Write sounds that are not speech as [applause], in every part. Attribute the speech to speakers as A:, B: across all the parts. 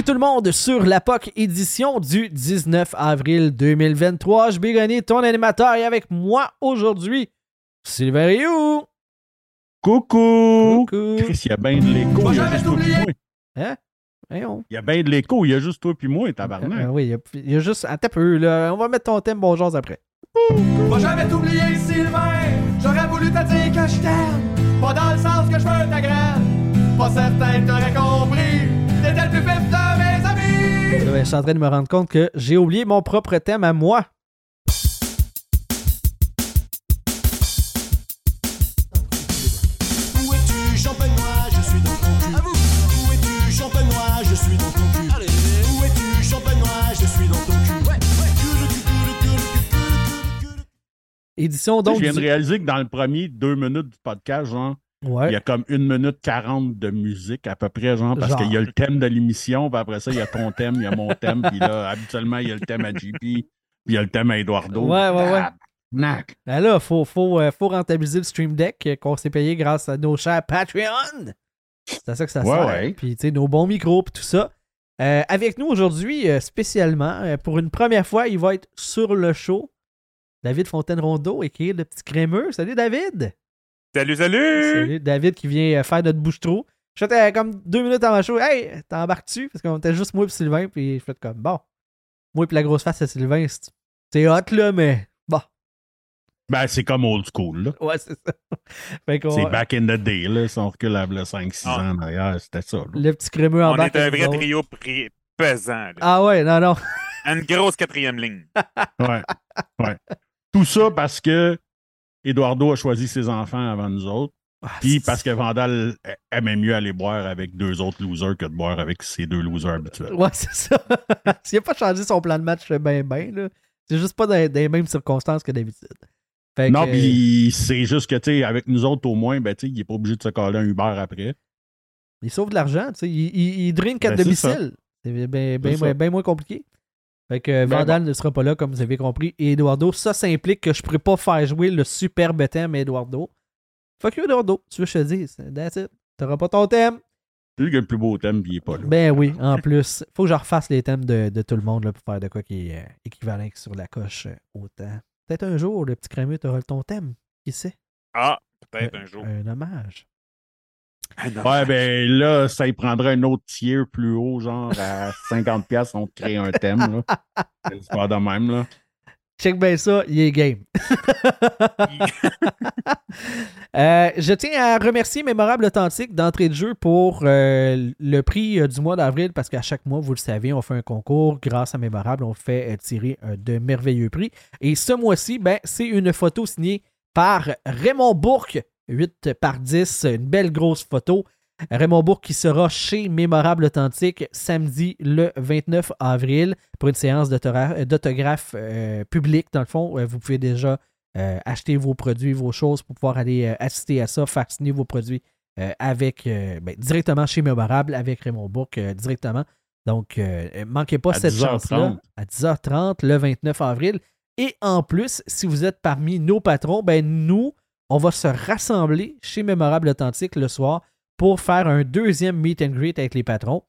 A: Bienvenue tout le monde sur la POC édition du 19 avril 2023. Je Bégoné, ton animateur, et avec moi aujourd'hui, Sylvain Rioux.
B: Coucou!
A: Coucou.
B: Chris, il y a bien de l'écho.
C: Moi,
B: Il y a
C: j'avais
B: juste toi
C: oublié.
B: puis moi.
A: Hein? Voyons.
B: Il y a bien de l'écho. Il y a juste toi puis moi,
A: Euh,
B: tabarnak.
A: oui, il y, a, il y a juste. Attends un peu, là. On va mettre ton thème bonjour après.
C: Moi j'avais oublié Sylvain J'aurais voulu te dire que je t'aime Pas dans le sens que je veux ta graine Pas certain que t'aurais compris T'étais le plus vif de mes amis
A: Là, je suis en train de me rendre compte que j'ai oublié mon propre thème à moi.
D: Où es-tu, champenois Je suis dans ton cul. Où es-tu, champenois Je suis dans ton cul. Où es-tu, champenois Je suis dans ton cul. Cul, cul, cul, cul, cul, cul, cul.
A: Édition donc.
B: je viens de réaliser que dans le premier deux minutes du podcast, genre,
A: Ouais.
B: il y a comme une minute quarante de musique à peu près, genre, parce qu'il y a le thème de l'émission, puis après ça, il y a ton thème, il y a mon thème, puis là, habituellement, il y a le thème à JP, puis il y a le thème à Eduardo.
A: Ouais, ouais, ouais. Ben là, faut, faut, euh, faut rentabiliser le Stream Deck euh, qu'on s'est payé grâce à nos chers Patreon. C'est à ça que ça
B: Ouais,
A: sert.
B: ouais.
A: Puis, tu sais, nos bons micros, puis tout ça. Euh, avec nous aujourd'hui, euh, spécialement, pour une première fois, il va être sur le show. David Fontaine-Rondeau, qui est le petit crémeux. Salut, David!
E: Salut, salut!
A: Salut, David qui vient euh, faire notre bouche-trou. J'étais comme deux minutes avant le show. Hey, t'embarques-tu? Parce qu'on était juste moi et Sylvain, puis je fais comme, bon. Moi et la grosse face à Sylvain, c'est- hot, là, mais bon.
B: Ben, c'est comme old school, là.
A: Ouais, c'est ça. [laughs]
B: C'est back in the day, là. Si on recule à 5-6
E: Ah.
B: ans derrière, c'était ça, là.
A: Le petit crémeux en
E: On
A: bas.
E: est un vrai trio pesant. là.
A: Ah ouais, non, non.
E: Une grosse quatrième ligne. [laughs]
B: Ouais. ouais. Tout ça parce que Eduardo a choisi ses enfants avant nous autres. Puis parce que Vandal aimait mieux aller boire avec deux autres losers que de boire avec ses deux losers habituels.
A: Ouais, c'est ça. [laughs] S'il n'a pas changé son plan de match ben ben, là, c'est juste pas dans, dans les mêmes circonstances que d'habitude. Fait
B: Non,
A: que,
B: puis c'est juste que, tu sais, avec nous autres au moins, ben, tu sais, il n'est pas obligé de se coller un Uber après.
A: il sauve de l'argent, tu sais. Il, il, il drink à
B: Ben,
A: domicile. C'est bien ben, moins- ben moins compliqué. Fait que
B: Ben
A: Vandal ne sera pas là, comme vous avez compris. Et Eduardo, ça, ça implique que je ne pourrais pas faire jouer le superbe thème Eduardo. Fuck you, Eduardo. Tu veux que je te dise? That's it. T'auras pas ton thème.
B: C'est lui qui a le plus beau thème, puis il n'est pas là.
A: Ben oui, en plus. Faut que je refasse les thèmes de, de tout le monde là, pour faire de quoi qui est euh, équivalent sur la coche euh, autant. Peut-être un jour, le petit crémeux, t'auras ton thème. Qui sait?
E: Ah, peut-être
A: Euh,
E: un jour.
A: Un hommage.
E: Ah.
B: Ouais, ben là, ça y prendrait un autre tier plus haut, genre à [laughs] 50$, on te crée un thème. là. C'est l'histoire de même, là.
A: Check bien ça, il est game. [laughs] Euh, je tiens à remercier Mémorable Authentique d'entrée de jeu pour euh, le prix euh, du mois d'avril parce qu'à chaque mois, vous le savez, on fait un concours. Grâce à Mémorable, on fait euh, tirer euh, de merveilleux prix. Et ce mois-ci, ben, c'est une photo signée par Raymond Bourque, 8 par 10, une belle grosse photo. Raymond Bourque qui sera chez Mémorable Authentique samedi le 29 avril pour une séance d'autographe euh, public. Dans le fond, Euh, vous pouvez déjà euh, acheter vos produits, vos choses pour pouvoir aller euh, assister à ça, faire signer vos produits avec ben, directement chez Mémorable avec Raymond euh, directement. Donc, euh, manquez pas
B: À
A: cette
B: 10h30.
A: chance-là à 10h30 le 29 avril. Et en plus, si vous êtes parmi nos patrons, ben nous, on va se rassembler chez Mémorable Authentique le soir pour faire un deuxième meet and greet avec les patrons.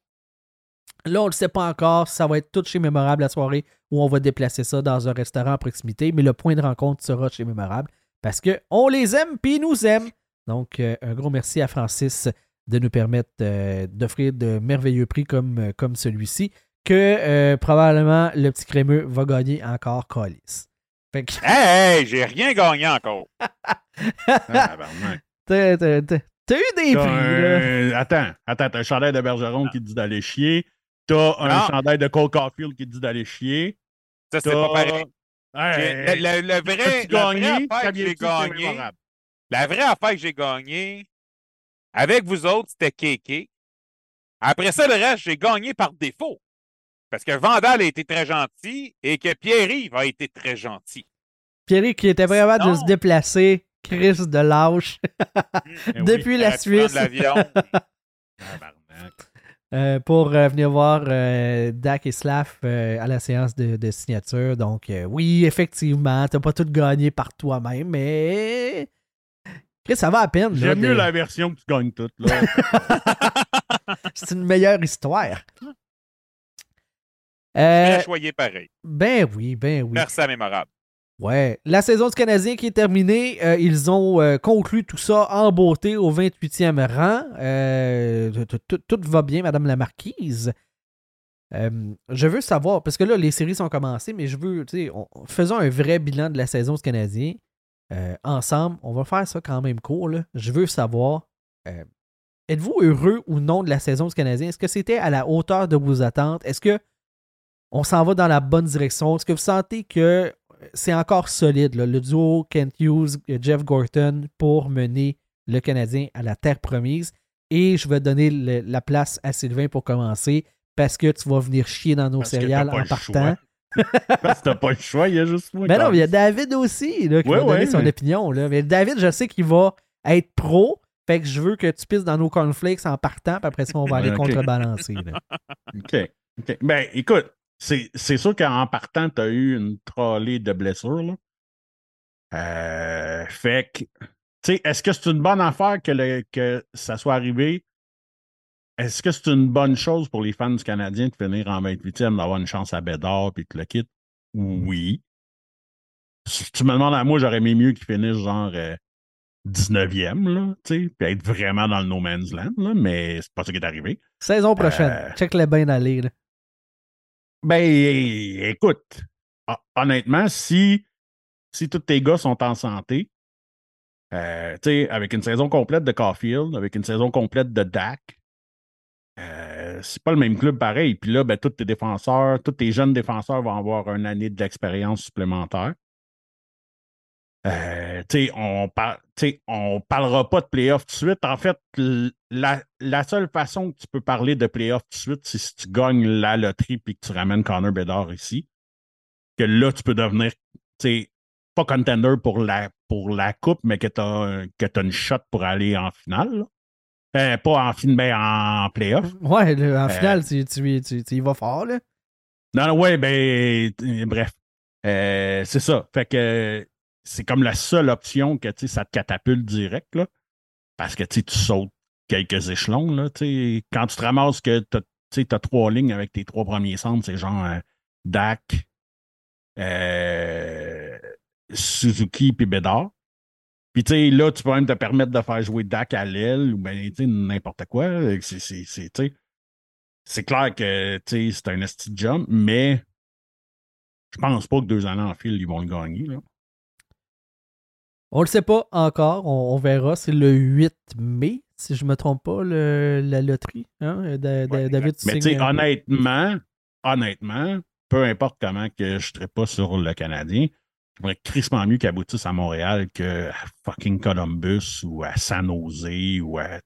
A: Là, on ne sait pas encore. Ça va être tout chez Mémorable la soirée où on va déplacer ça dans un restaurant à proximité. Mais le point de rencontre sera chez Mémorable parce qu'on les aime puis ils nous aiment. Donc, euh, un gros merci à Francis de nous permettre euh, d'offrir de merveilleux prix comme, euh, comme celui-ci que probablement le petit crémeux va gagner encore Callis. Fait que
E: Hey, hey, j'ai rien gagné encore. [laughs]
A: T'as, eu des prix, là.
B: Attends, attends, t'as un chandail de Bergeron qui te dit d'aller chier. T'as un
E: Non.
B: chandail de Cole Caulfield qui te dit d'aller chier.
E: Ça, c'est pas pareil.
B: Hey,
E: J'ai- le, le- le vrai,
B: As-tu
E: la vraie affaire que j'ai
B: que c'est
E: gagné,
B: mémorable?
E: la vraie affaire que j'ai gagnée, avec vous autres, c'était Kéké. Après ça, le reste, j'ai gagné par défaut. Parce que Vandal a été très gentil et que Pierre-Yves a été très gentil.
A: Pierre qui était vraiment de se déplacer, Chris de lâche, [laughs] [laughs]
B: oui.
A: depuis la Suisse [laughs] euh, pour euh, venir voir euh, Dak et Slav euh, à la séance de, de signature. Donc, euh, oui, effectivement, t'as pas tout gagné par toi-même, mais. Chris, ça va à peine.
B: J'aime
A: de-
B: mieux la version que tu gagnes toute. Là.
A: C'est une meilleure histoire. Euh,
E: choyer pareil.
A: ben oui, ben oui.
E: Merci à mémorable.
A: Ouais. La saison du Canadien qui est terminée, euh, ils ont euh, conclu tout ça en beauté au 28e rang. Euh, tout- va bien, Madame la Marquise. Je veux savoir, parce que là, les séries sont commencées, mais je veux, tu sais, on- faisons un vrai bilan de la saison du Canadien ensemble. On va faire ça quand même court. là. Je veux savoir, êtes-vous heureux ou non de la saison du Canadien? Est-ce que c'était à la hauteur de vos attentes? Est-ce que on s'en va dans la bonne direction? Est-ce que vous sentez que c'est encore solide, là, le duo Kent Hughes, Jeff Gorton pour mener le Canadien à la terre promise? Et je vais donner le- la place à Sylvain pour commencer parce que tu vas venir chier dans nos
B: Parce
A: céréales en partant. [laughs]
B: Parce que t'as pas le choix, il y a juste moi.
A: Mais non, mais il y a. David aussi là, qui
B: Ouais,
A: va donner
B: ouais,
A: son
B: mais-
A: opinion. Là. Mais David, je sais qu'il va être pro. Fait que je veux que tu pisses dans nos cornflakes en partant, puis après ça, on va [laughs] aller contrebalancer. là. [laughs]
B: OK. OK. Ben, écoute, c'est sûr qu'en partant, tu as eu une trolley de blessures. Là. Euh, fait que, tu sais, est-ce que c'est une bonne affaire que, le- que ça soit arrivé? Est-ce que c'est une bonne chose pour les fans du Canadien de finir en 28e, d'avoir une chance à Bédard puis que le quitte? Oui. Si tu me demandes à moi, j'aurais aimé mieux qu'ils finissent genre euh, 19e, là, tu sais, puis être vraiment dans le no man's land, là, mais c'est pas ça qui est arrivé.
A: Saison prochaine.
B: Euh,
A: Check le bain d'aller. là.
B: Ben, écoute, hon- honnêtement, si, si tous tes gars sont en santé, euh, avec une saison complète de Caulfield, avec une saison complète de Dak, euh, c'est pas le même club pareil. Puis là, ben, tous tes défenseurs, tous tes jeunes défenseurs vont avoir une année d'expérience supplémentaire. Euh, on, par- on parlera pas de playoff tout de suite. En fait, la, la seule façon que tu peux parler de playoff tout de suite, c'est si tu gagnes la loterie puis que tu ramènes Connor Bedard ici. Que là, tu peux devenir, pas contender pour la, pour la coupe, mais que tu as, une shot pour aller en finale. Euh, pas en fin, mais en playoff.
A: Ouais, en
B: Euh,
A: finale, tu, tu, tu- tu y vas fort. Là.
B: Non, non, ouais, ben, bref. Euh, c'est ça. Fait que c'est comme la seule option que, ça te catapulte direct, là. Parce que, tu sautes quelques échelons, là. Quand tu te ramasses que tu t'as trois lignes avec tes trois premiers centres, c'est genre euh, Dak, euh, Suzuki puis Bédard. Puis, tu sais, là, tu peux même te permettre de faire jouer Dak à l'aile ou ben, n'importe quoi. C'est, clair que c'est un esti jump, mais je pense pas que deux années en fil, ils vont le gagner. Là.
A: On le sait pas encore. On, on verra. C'est le 8 mai, si je me trompe pas, le- la loterie. Hein? Da- da-
B: Ouais,
A: David, tu
B: mais tu sais, honnêtement, honnêtement, peu importe comment que je serais pas sur le Canadien, j'aimerais crissement mieux qu'il aboutisse à Montréal que à fucking Columbus ou à San Jose ou à.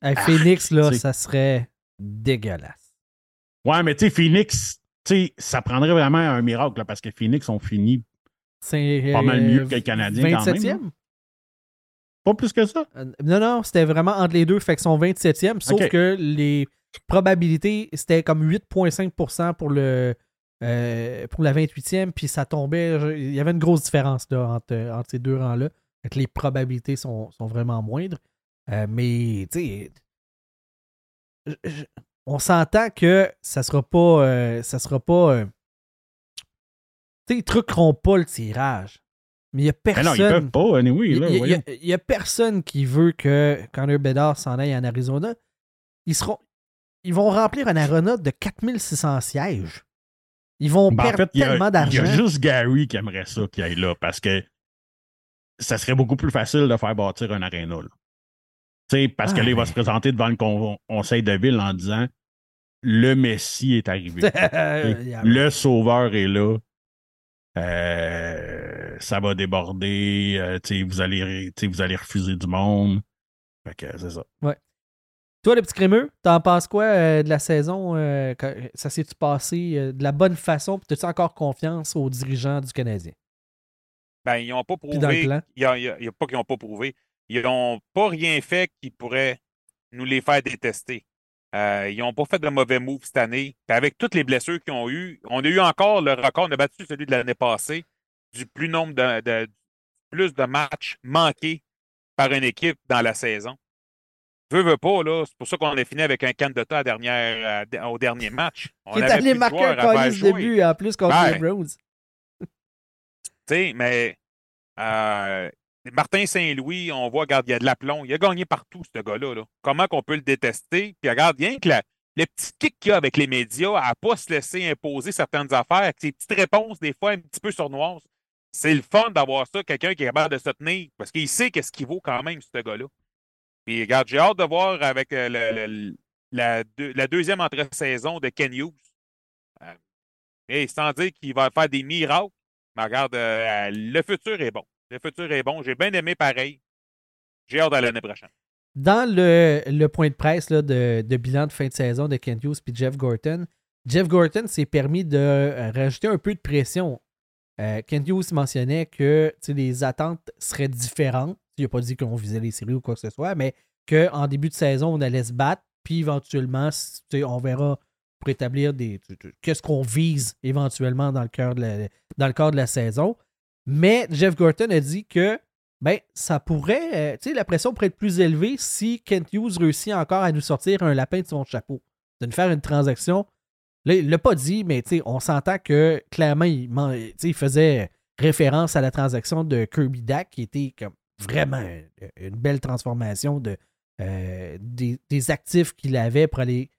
A: à Phoenix, là, ça serait dégueulasse.
B: Ouais, mais tu sais, Phoenix, tu sais, ça prendrait vraiment un miracle là, parce que Phoenix ont fini
A: C'est
B: Pas mal
A: euh,
B: mieux que le Canadien quand même,
A: 27e?
B: pas plus que ça.
A: Euh, Non, non, c'était vraiment entre les deux. Fait que son 27e, sauf que les probabilités, c'était comme 8,5% pour le euh, pour la 28e, puis ça tombait. je- Il y avait une grosse différence là, entre, entre ces deux rangs-là. Fait que les probabilités sont, sont vraiment moindres. Euh, mais, tu sais, on s'entend que ça sera pas. euh, ça sera pas. Euh, tu sais, ils truqueront pas le tirage. Mais il y a
B: Mais
A: personne.
B: non, ils peuvent pas, anyway.
A: Il
B: Là,
A: y, a- personne qui veut que Connor Bedard s'en aille en Arizona. Ils seront. Ils vont remplir un arena de 4600 sièges. Ils vont
B: Ben, en
A: perdre
B: fait,
A: tellement
B: il y
A: d'argent.
B: a juste Gary qui aimerait ça qu'il aille là parce que ça serait beaucoup plus facile de faire bâtir un aréna. parce que
A: Ah,
B: là, il va
A: mais-
B: se présenter devant le con- conseil de ville en disant Le Messie est arrivé. [laughs] Le sauveur est là. Euh, ça va déborder. euh, vous, allez, vous allez refuser du monde. Fait que c'est ça.
A: Toi, le petit crémeux, t'en penses quoi euh, de la saison? euh, quand- ça s'est-tu passé euh, de la bonne façon? Puis T'as-tu encore confiance aux dirigeants du Canadien?
E: Ben, ils n'ont pas
A: Puis dans le
E: prouvé.
A: plan?
E: Il y a, il y a- il y a pas qu'ils n'ont pas prouvé. Ils n'ont pas rien fait qui pourrait nous les faire détester. Euh, ils n'ont pas fait de mauvais moves cette année. Puis avec toutes les blessures qu'ils ont eues, on a eu encore le record, on a battu celui de l'année passée, du plus nombre de, de- plus de matchs manqués par une équipe dans la saison. Veux, veux pas, là. C'est pour ça qu'on a fini avec un à dernière, à- au dernier match. On avait
A: allé
E: de
A: marquer un
E: jouer.
A: début en plus contre
E: Ben.
A: les Browns. [laughs]
E: Tu sais, mais euh, Martin Saint-Louis, on voit, regarde, il y a de l'aplomb. Il a gagné partout, ce gars-là. là. Comment qu'on peut le détester? Puis regarde, rien que le petit kick qu'il y a avec les médias à ne pas se laisser imposer certaines affaires, avec ses petites réponses, des fois un petit peu sournoises. C'est le fun d'avoir ça, quelqu'un qui est capable de se tenir, parce qu'il sait qu'est-ce qu'il vaut quand même, ce gars-là. Puis regarde, j'ai hâte de voir avec euh, le- la, la deuxième entre-saison de Ken Hughes. Euh, et sans dire qu'il va faire des miracles, mais regarde, euh, le futur est bon. Le futur est bon. J'ai bien aimé pareil. J'ai hâte à l'année prochaine.
A: Dans le, point de presse de, bilan de fin de saison de Kent Hughes puis Jeff Gorton, Jeff Gorton s'est permis de euh, rajouter un peu de pression. Euh, Kent Hughes mentionnait que les attentes seraient différentes. Il n'a pas dit qu'on visait les séries ou quoi que ce soit, mais qu'en début de saison, on allait se battre, puis éventuellement, on verra pour établir des. Qu'est-ce qu'on vise éventuellement dans le, cœur de la, dans le cadre de la saison. Mais Jeff Gorton a dit que ben, ça pourrait. euh, tu la pression pourrait être plus élevée si Kent Hughes réussit encore à nous sortir un lapin de son chapeau. De nous faire une transaction. Là, il l'a pas dit, mais tu sais, on s'entend que clairement, il, il faisait référence à la transaction de Kirby Dak, qui était vraiment une, une belle transformation de, euh, des, actifs qu'il avait pour aller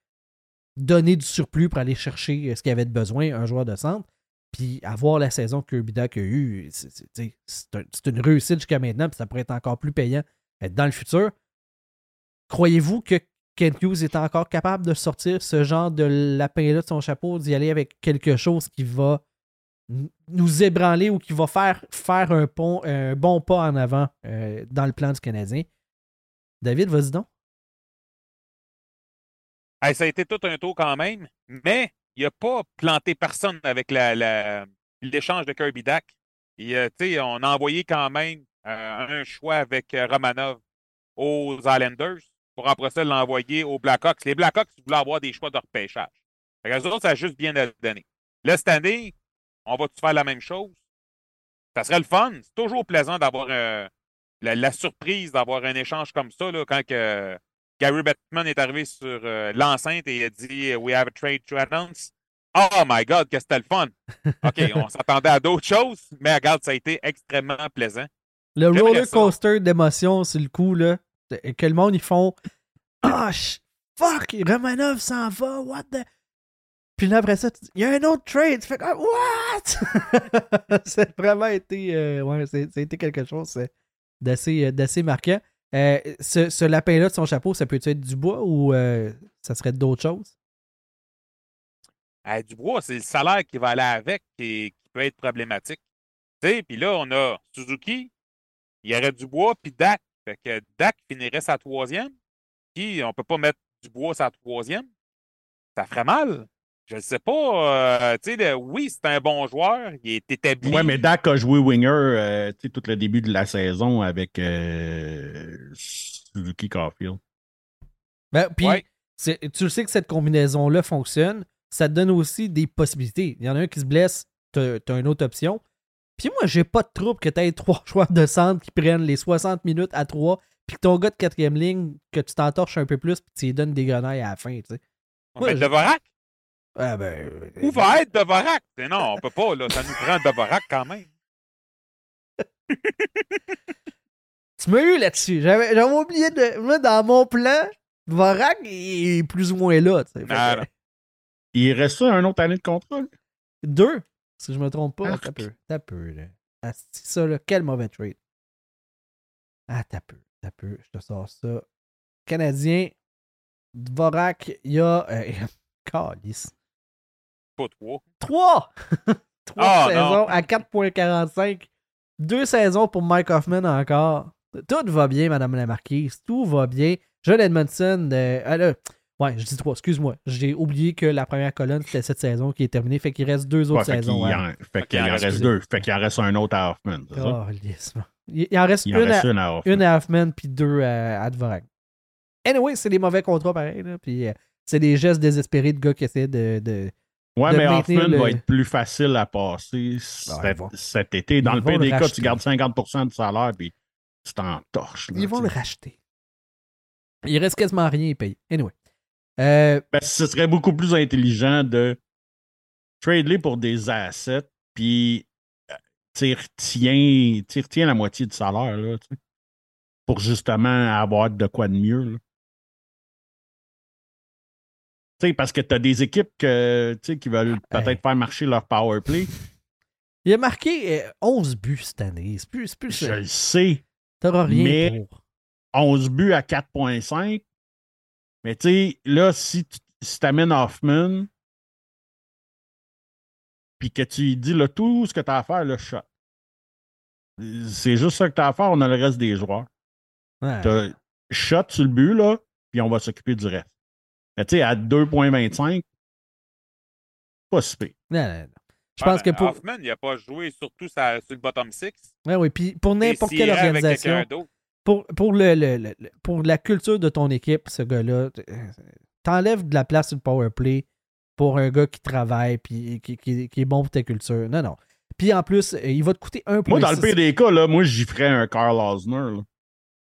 A: donner du surplus pour aller chercher euh, ce qu'il avait besoin, un joueur de centre. Puis avoir la saison que Kirby Dak a eue, c'est- une réussite jusqu'à maintenant, puis ça pourrait être encore plus payant euh, dans le futur. Croyez-vous que Kent Hughes est encore capable de sortir ce genre de lapin-là de son chapeau, d'y aller avec quelque chose qui va nous ébranler ou qui va faire, faire un, bon pas en avant euh, dans le plan du Canadien? David, vas-y donc.
E: Ça a été tout un tour quand même, mais il n'a pas planté personne avec l'échange de Kirby Dak. On a envoyé quand même euh, un choix avec euh, Romanov aux Islanders pour après ça l'envoyer aux Blackhawks. Les Blackhawks voulaient avoir des choix de repêchage. Fait que autres, ça a juste bien donné. Là, cette année, on va-tu faire la même chose? Ça serait le fun. C'est toujours plaisant d'avoir euh, la, la surprise d'avoir un échange comme ça là, quand que, Gary Bettman est arrivé sur euh, l'enceinte et il a dit We have a trade to announce. Oh my God, que c'était le fun! OK, [laughs] on s'attendait à d'autres choses, mais regarde, ça a été extrêmement plaisant.
A: Le roller
E: ça.
A: coaster d'émotions sur le coup, là, que le monde, ils font Ah, sh- fuck, Romanov s'en va, what the. Puis là, après ça, il y a un autre trade. Tu fais comme, what? [laughs] c'est vraiment été, euh, ouais, c'est, ça a quelque chose euh, d'assez, euh, d'assez marquant. Euh, ce, lapin-là de son chapeau, ça peut être du bois ou euh, ça serait d'autres choses?
E: À Dubois, c'est le salaire qui va aller avec et qui peut être problématique. Puis là, on a Suzuki, il y aurait Dubois, puis Dak. Fait que Dak finirait sa troisième, puis on peut pas mettre Dubois sa troisième. Ça ferait mal. Je ne sais pas. euh, tu sais, oui, c'est un bon joueur. Il est établi.
B: Ouais, mais Dak a joué winger euh, tu sais, tout le début de la saison avec euh, Suzuki Caulfield.
A: Ben, puis,
E: Ouais.
A: tu le sais que cette combinaison-là fonctionne. Ça te donne aussi des possibilités. Il y en a un qui se blesse, t'as as une autre option. Puis moi, j'ai pas de trouble que tu aies [laughs] trois joueurs de centre qui prennent les 60 minutes à 3, puis que ton gars de quatrième ligne, que tu t'entorches un peu plus, puis tu lui donnes des grenailles à la fin, tu sais.
E: On met
A: Ouais,
E: Devorak.
A: Ah ben. euh,
E: Où va être Devorak? Mais non, on peut pas, là. Ça nous prend Devorak quand même. [laughs]
A: Tu m'as eu là-dessus. J'avais j'avais oublié de. Moi, dans mon plan, Vorak est plus ou moins là, tu sais. Fait
E: Ah.
B: Il reste ça un autre année de contrat? là?
A: Deux, si je me trompe pas.
B: Ah,
A: T'as peu. T'as peu, là. Ah, c'est ça, là. Quel mauvais trade. Ah, t'as peu. T'as peu. Je te sors ça. Canadien. Dvorak, il y a. Euh, [laughs] Calice.
E: Pas trois.
A: Trois! [laughs] Trois
E: Ah,
A: saisons
E: non.
A: à 4,45. Deux saisons pour Mike Hoffman encore. Tout va bien, Madame la Marquise. Tout va bien. John Edmondson, euh, là, ouais, je dis trois, excuse-moi. J'ai oublié que la première colonne, c'était cette saison qui est terminée. Fait qu'il reste deux
B: Ouais,
A: autres
B: fait qu'il
A: saisons.
B: en,
A: ouais.
B: fait qu'il
E: en
B: en
E: reste
B: deux. Fait qu'il en reste un autre à Hoffman. c'est ça?
A: Oh, lisse. Il il en reste
B: Il en
A: une,
B: reste
A: à,
B: une à Hoffman.
A: une à Hoffman puis deux à, à Dvorak. Anyway, c'est des mauvais contrats pareil. Là, puis euh, c'est des gestes désespérés de gars qui essaient de. de-
B: Ouais, mais Hoffman
A: le-
B: va être plus facile à passer cet, été. Dans
A: ils
B: le PDK, tu gardes 50% de salaire, puis c'est en torche. là,
A: Ils vont
B: tu
A: le racheter. Il reste quasiment rien à payer. Anyway. Euh,
B: Ben, ce serait beaucoup plus intelligent de trade-les pour des assets, puis euh, tu retiens, tu la moitié du salaire, là, tu pour justement avoir de quoi de mieux. là. Tu sais, parce que tu as des équipes que, qui veulent peut-être
A: Hey.
B: faire marcher leur power play.
A: il a marqué euh, 11 buts cette année. C'est plus. c'est plus
B: Je le sais.
A: T'auras rien
B: mais-
A: pour.
B: 11 buts à 4.5. Mais tu sais, là, si tu si amènes Hoffman, puis que tu lui dis là, tout ce que tu as à faire, le shot. C'est juste ça que tu as à faire, on a le reste des joueurs.
A: Ouais.
B: Shot sur le but, là, puis on va s'occuper du reste. Mais tu sais, à 2.25, pas si pire.
A: Non, non, non. Je pense que
E: mais
A: pour.
E: Hoffman, il n'a pas joué surtout sa- sur le bottom six.
A: Ouais, oui, puis pour n'importe
E: Et
A: quelle organisation. pour, pour, le, le- le- le- pour la culture de ton équipe, ce gars-là, euh, t'enlèves de la place sur le power play pour un gars qui travaille puis qui, qui- qui est bon pour ta culture. Non, non. Puis en plus, euh, il va te coûter 1,6.
B: Moi, dans le pire des cas, là, moi, j'y ferais un Carl Osner.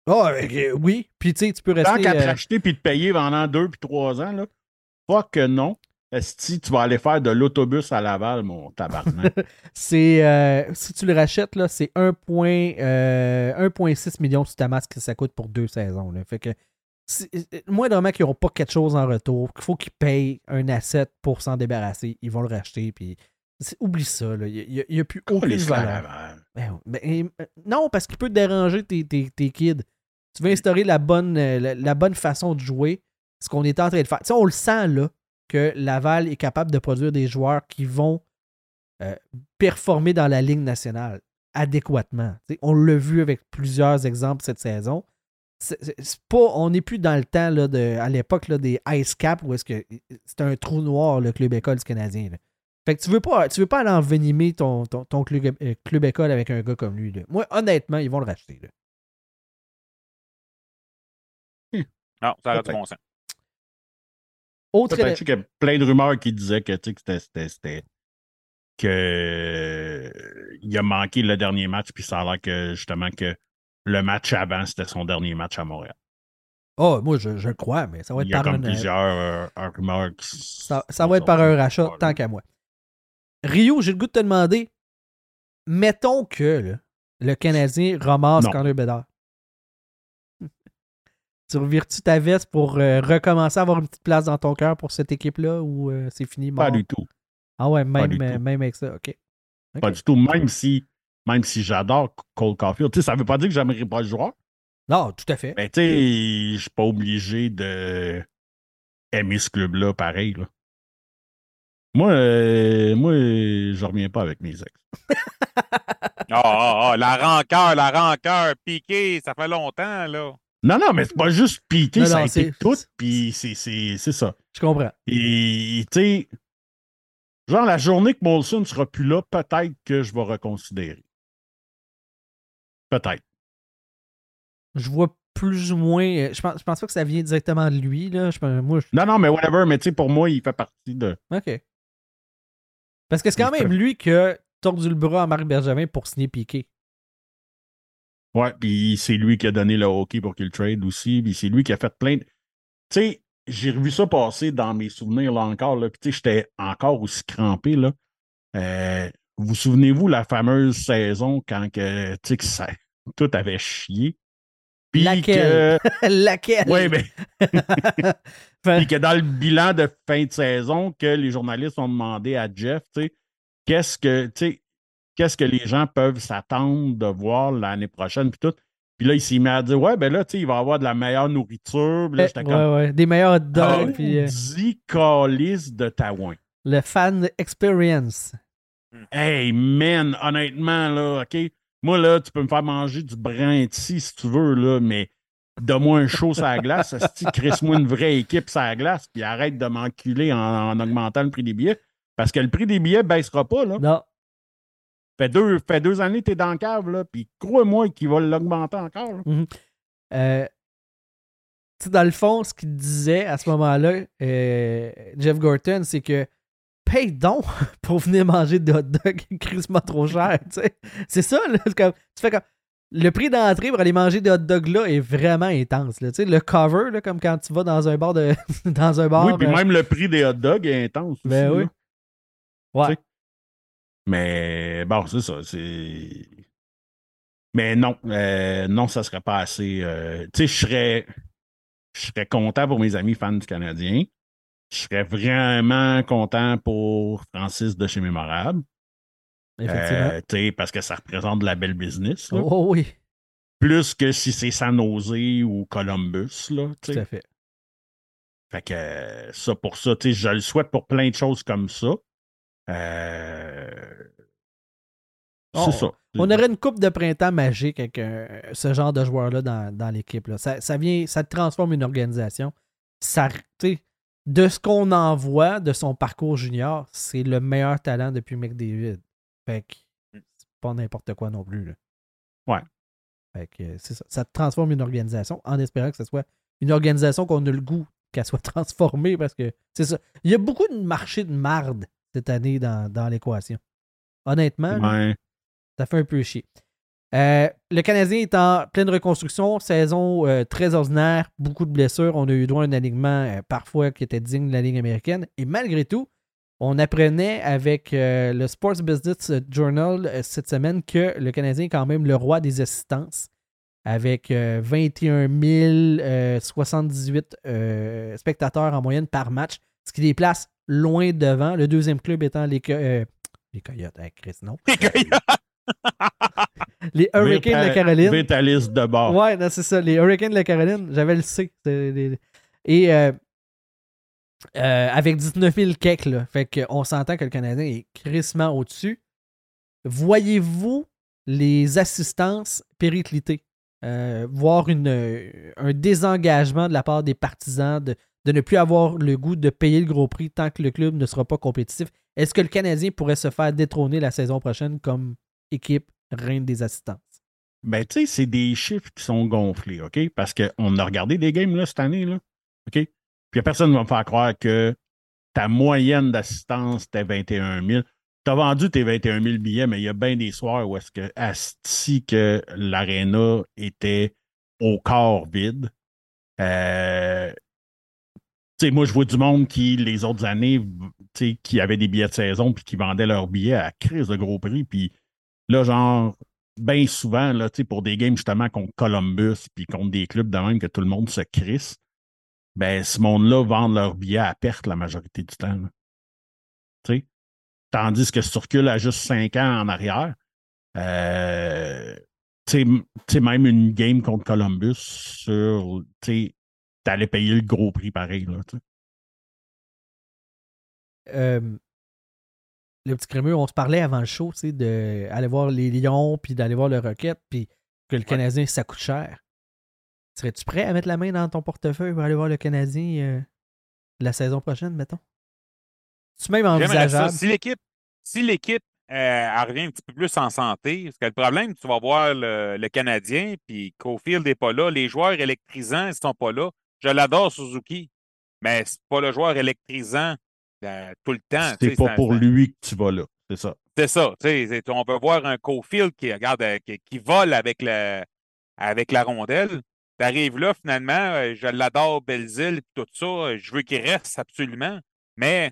A: Ah, euh, oui. Puis tu sais, tu peux
B: Tant
A: rester.
B: qu'à te
A: euh,
B: racheter puis te payer pendant deux puis trois ans, là, pas que non. Si tu vas aller faire de l'autobus à Laval, mon tabarnak. [laughs]
A: c'est euh, si tu le rachètes, là, c'est 1 point, euh, 1,6 million sur ta masse que ça coûte pour deux saisons. là. Fait que si- euh, moi, normalement qu'ils n'auront pas quelque chose en retour, qu'il faut qu'ils payent un asset pour s'en débarrasser, ils vont le racheter. Puis oublie ça. là. Il n'y a, plus aucune valeur. Ben, ben, euh, non, parce qu'il peut te déranger tes, tes, tes kids. Tu veux instaurer la bonne, euh, la, bonne façon de jouer, ce qu'on est en train de faire. Tu sais, on le sent là que Laval est capable de produire des joueurs qui vont euh, performer dans la Ligue nationale adéquatement. On l'a vu avec plusieurs exemples cette saison. Pas, on n'est plus dans le temps là, de, à l'époque des Ice Cap où est-ce que c'est un trou noir le club école du Canadien. Fait que tu veux pas, tu veux pas aller envenimer ton, ton, club, euh, club école avec un gars comme lui. Moi, honnêtement, ils vont le racheter. là.
E: Non, ça a du
B: Peut-être.
E: bon sens.
A: Autre
B: Peut-être qu'il y a plein de rumeurs qui disaient que, tu sais, que c'était- c'était. c'était- que euh, il a manqué le dernier match, puis ça a l'air que justement que le match avant, c'était son dernier match à Montréal.
A: Oh, moi, je, je le crois, mais ça va être
B: Il y a
A: par
B: comme
A: un,
B: plusieurs euh, rumeurs qui
A: ça, ça va être par un rachat, tant qu'à moi. Rio, j'ai le goût de te demander, mettons que là, le Canadien ramasse. Connor Bedard. Tu revires-tu ta veste pour euh, recommencer à avoir une petite place dans ton cœur pour cette équipe-là ou euh, c'est fini?
B: Pas du tout.
A: Ah ouais, même, euh, même avec ça, ok. Ok.
B: Pas du tout. Même si, même si j'adore Cole Caulfield. Tu sais, ça veut pas dire que j'aimerais pas le joueur.
A: Non, tout à fait.
B: Mais tu sais, je suis pas obligé de aimer ce club-là pareil. Là. Moi, euh, moi, je reviens pas avec mes ex. [laughs]
E: Ah, ah, ah, la rancœur, la rancœur, piqué, ça fait longtemps, là.
B: Non, non, mais c'est pas juste piqué,
A: Non,
B: ça a
A: non,
B: été
A: c'est-
B: tout, puis c'est, ça.
A: Je comprends.
B: Et, tu sais, genre, la journée que Molson sera plus là, peut-être que je vais reconsidérer. Peut-être.
A: Je vois plus ou moins. euh, Je pense, je pense pas que ça vient directement de lui. Là. Je, moi, je-
B: Non, non, mais whatever, mais tu sais, pour moi, il fait partie de.
A: OK. Parce que c'est quand même lui qui a tordu le bras à Marc Bergevin pour signer Piqué.
B: Ouais, puis c'est lui qui a donné le hockey pour qu'il trade aussi, puis c'est lui qui a fait plein de. Tu sais, j'ai revu ça passer dans mes souvenirs là encore, là, puis tu sais, j'étais encore aussi crampé, là. Euh, vous souvenez-vous la fameuse saison quand que, tu sais, que ça, [laughs] tout avait chié? Puis
A: Laquelle?
B: que. [laughs]
A: Laquelle?
B: Ouais, mais. [laughs]
A: Enfin,
B: Puis que dans le bilan de fin de saison, que les journalistes ont demandé à Jeff, tu sais, qu'est-ce que, tu sais, qu'est-ce que les gens peuvent s'attendre de voir l'année prochaine, puis tout. Puis là, il s'est mis à dire, ouais, ben là, tu sais, il va y avoir de la meilleure nourriture. Là,
A: eh, ouais,
B: comme,
A: ouais, Des meilleurs hot
B: Ah,
A: dogs. puis, euh,
B: de Taouin.
A: le fan experience.
B: Hey, man, honnêtement, là, OK, moi, là, tu peux me faire manger du brin de scie si tu veux, là, mais donne-moi un show sur la glace, crisse-moi une vraie équipe sur la glace, puis arrête de m'enculer en, en augmentant le prix des billets. Parce que le prix des billets ne baissera pas. Là.
A: Non.
B: Fait, deux, fait deux années que tu es dans le cave, là, puis crois-moi qu'il va l'augmenter encore.
A: Euh, sais, dans le fond, ce qu'il disait à ce moment-là, euh, Jeff Gorton, c'est que paye donc [laughs] pour venir manger des hot dogs [laughs] crissement trop cher. tu sais. C'est ça, là. Comme- tu fais comme. Le prix d'entrée pour aller manger des hot dogs là est vraiment intense. Là. Tu sais, Le cover, là, comme quand tu vas dans un bar de. [laughs] dans un bar.
B: oui, puis
A: euh,
B: même le prix des hot dogs est intense. aussi,
A: Ben oui.
B: là.
A: ouais.
B: Mais bon, c'est ça. C'est. Mais non, euh, non, ça serait pas assez. euh, tu sais, je serais. Je serais content pour mes amis fans du Canadien. Je serais vraiment content pour Francis de chez Mémorable.
A: Effectivement.
B: Euh, tu sais, parce que ça représente de la belle business. là.
A: oh oui,
B: Plus que si c'est San Jose ou Columbus. Là,
A: tout à fait.
B: Fait que ça, pour ça, je le souhaite pour plein de choses comme ça. Euh,
A: Oh,
B: c'est ça.
A: On aurait une coupe de printemps magique avec euh, ce genre de joueur-là dans, dans l'équipe. Ça, ça vient, ça transforme une organisation. Ça, de ce qu'on en voit de son parcours junior, c'est le meilleur talent depuis McDavid. Fait que c'est pas n'importe quoi non plus. là.
B: Ouais.
A: Fait que euh, c'est ça. Ça transforme une organisation en espérant que ce soit une organisation qu'on a le goût qu'elle soit [laughs] transformée parce que c'est ça. Il y a beaucoup de marchés de marde cette année dans, dans l'équation. Honnêtement,
B: Ouais.
A: ça fait un peu chier. Euh, le Canadien est en pleine reconstruction, saison euh, très ordinaire, beaucoup de blessures. On a eu droit à un alignement euh, parfois qui était digne de la Ligue américaine. Et malgré tout, on apprenait avec le Sports Business Journal cette semaine que le Canadien est quand même le roi des assistances avec euh, 21 078 euh, spectateurs en moyenne par match, ce qui les place loin devant. Le deuxième club étant les, euh, les Coyotes, hein, Chris, non. Les [laughs] Hurricanes de la Caroline.
B: Vitaliste de bord.
A: Ouais, c'est ça. Les Hurricanes de la Caroline, j'avais le C. Les- Et euh, euh, avec 19 000 kecks, là. Fait qu'on s'entend que le Canadien est crissement au-dessus. Voyez-vous les assistances périclitées? Euh, voir une, un désengagement de la part des partisans de, de ne plus avoir le goût de payer le gros prix tant que le club ne sera pas compétitif. Est-ce que le Canadien pourrait se faire détrôner la saison prochaine comme équipe reine des assistances?
B: Ben, tu sais, c'est des chiffres qui sont gonflés, OK? Parce qu'on a regardé des games là, cette année, là. OK? Puis personne qui va me faire croire que ta moyenne d'assistance était 21 000. Tu as vendu tes 21 000 billets, mais il y a bien des soirs où est-ce que, asti, que l'aréna était au corps vide. Euh, tu sais, moi, je vois du monde qui, les autres années, qui avaient des billets de saison puis qui vendaient leurs billets à crise de gros prix. Puis là, genre, bien souvent, là, pour des games justement contre Columbus puis contre des clubs de même que tout le monde se crisse, ben, ce monde-là vend leurs billets à perte la majorité du temps. Tandis que si à juste 5 ans en arrière, euh, tu sais, même une game contre Columbus sur, tu t'allais payer le gros prix pareil, là, tu
A: euh, le petit crémeux, on se parlait avant le show, tu sais, d'aller voir les Lions, puis d'aller voir le Rocket, puis que le Canadien, ça coûte cher. Serais-tu prêt à mettre la main dans ton portefeuille pour aller voir le Canadien euh, la saison prochaine, mettons? C'est même envisageable.
E: Si l'équipe, si l'équipe euh, revient un petit peu plus en santé, parce que le problème, tu vas voir le, le Canadien, puis Cofield n'est pas là, les joueurs électrisants ne sont pas là. Je l'adore, Suzuki, mais c'est pas le joueur électrisant euh, tout le temps.
B: C'est pas pour lui que tu vas là. C'est ça.
E: C'est ça. On peut voir un Cofield qui, regarde, euh, qui, qui vole avec, le, avec la rondelle. Tu arrives là, finalement, euh, je l'adore, Belzile, tout ça. Je veux qu'il reste absolument. Mais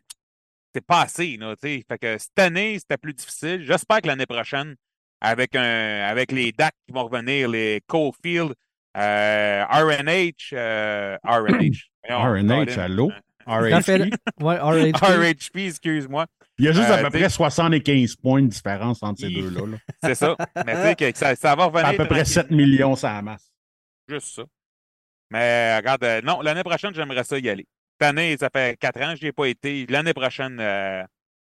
E: c'est pas assez. Là, fait que cette année, c'était plus difficile. J'espère que l'année prochaine, avec, un, avec les DAC qui vont revenir, les Cofield, euh, RNH, euh, RNH.
B: RNH, [clears throat] allô? [laughs] RHP.
A: Ouais, RHP. [laughs]
E: RHP, excuse-moi.
B: Il y a juste
E: Euh,
B: à peu
E: t'sais-
B: près 75 points de différence entre ces deux-là. là. [laughs]
E: C'est ça. Mais tu sais que ça, ça va revenir.
B: À peu près 7
E: tranquillement.
B: millions, ça masse.
E: Juste ça. Mais regarde, euh, non, l'année prochaine, j'aimerais ça y aller. Cette année, ça fait quatre ans que je n'y ai pas été. L'année prochaine, euh,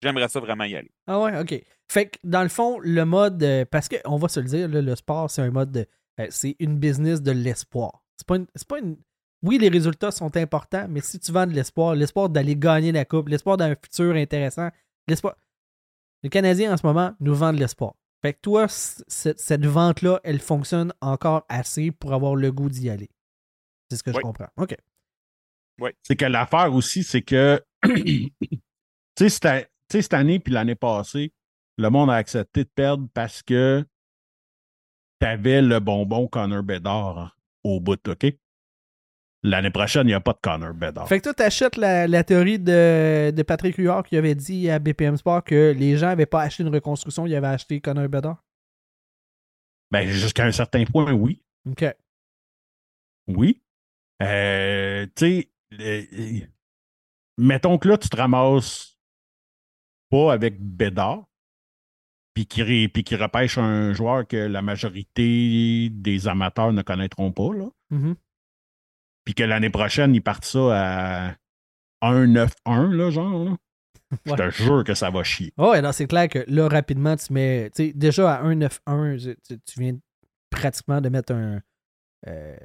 E: j'aimerais ça vraiment y aller.
A: Ah ouais, ok. Fait que dans le fond, le mode. euh, parce qu'on va se le dire, là, le sport, c'est un mode. Euh, c'est une business de l'espoir. C'est pas une, pas une- Oui, les résultats sont importants, mais si tu vends de l'espoir, l'espoir d'aller gagner la coupe, l'espoir d'un futur intéressant, l'espoir. Les Canadiens en ce moment nous vendent de l'espoir. Fait que toi, cette, vente-là, elle fonctionne encore assez pour avoir le goût d'y aller. C'est ce que je
E: Oui.
A: comprends. OK.
B: C'est que l'affaire aussi, c'est que, [clears throat] tu sais, cette, a- tu sais, cette année puis l'année passée, le monde a accepté de perdre parce que tu avais le bonbon Connor Bedard hein, au bout, OK? L'année prochaine, il n'y a pas de Connor Bedard.
A: Fait que toi, t'achètes la, la théorie de, de Patrick Huard qui avait dit à BPM Sport que les gens n'avaient pas acheté une reconstruction, ils avaient acheté Connor Bedard?
B: Ben, jusqu'à un certain point, oui.
A: OK.
B: Oui. Euh, tu sais, euh, mettons que là, tu te ramasses pas avec Bédard, puis qui, ré- puis qui repêche un joueur que la majorité des amateurs ne connaîtront pas, là.
A: Mhm.
B: Puis que l'année prochaine, ils partent ça à 1-9-1, là, genre. là. Je te jure que ça va chier.
A: Oh, ouais, c'est clair que là, rapidement, tu mets. Tu sais, déjà à 1-9-1, tu, viens pratiquement de mettre un. euh,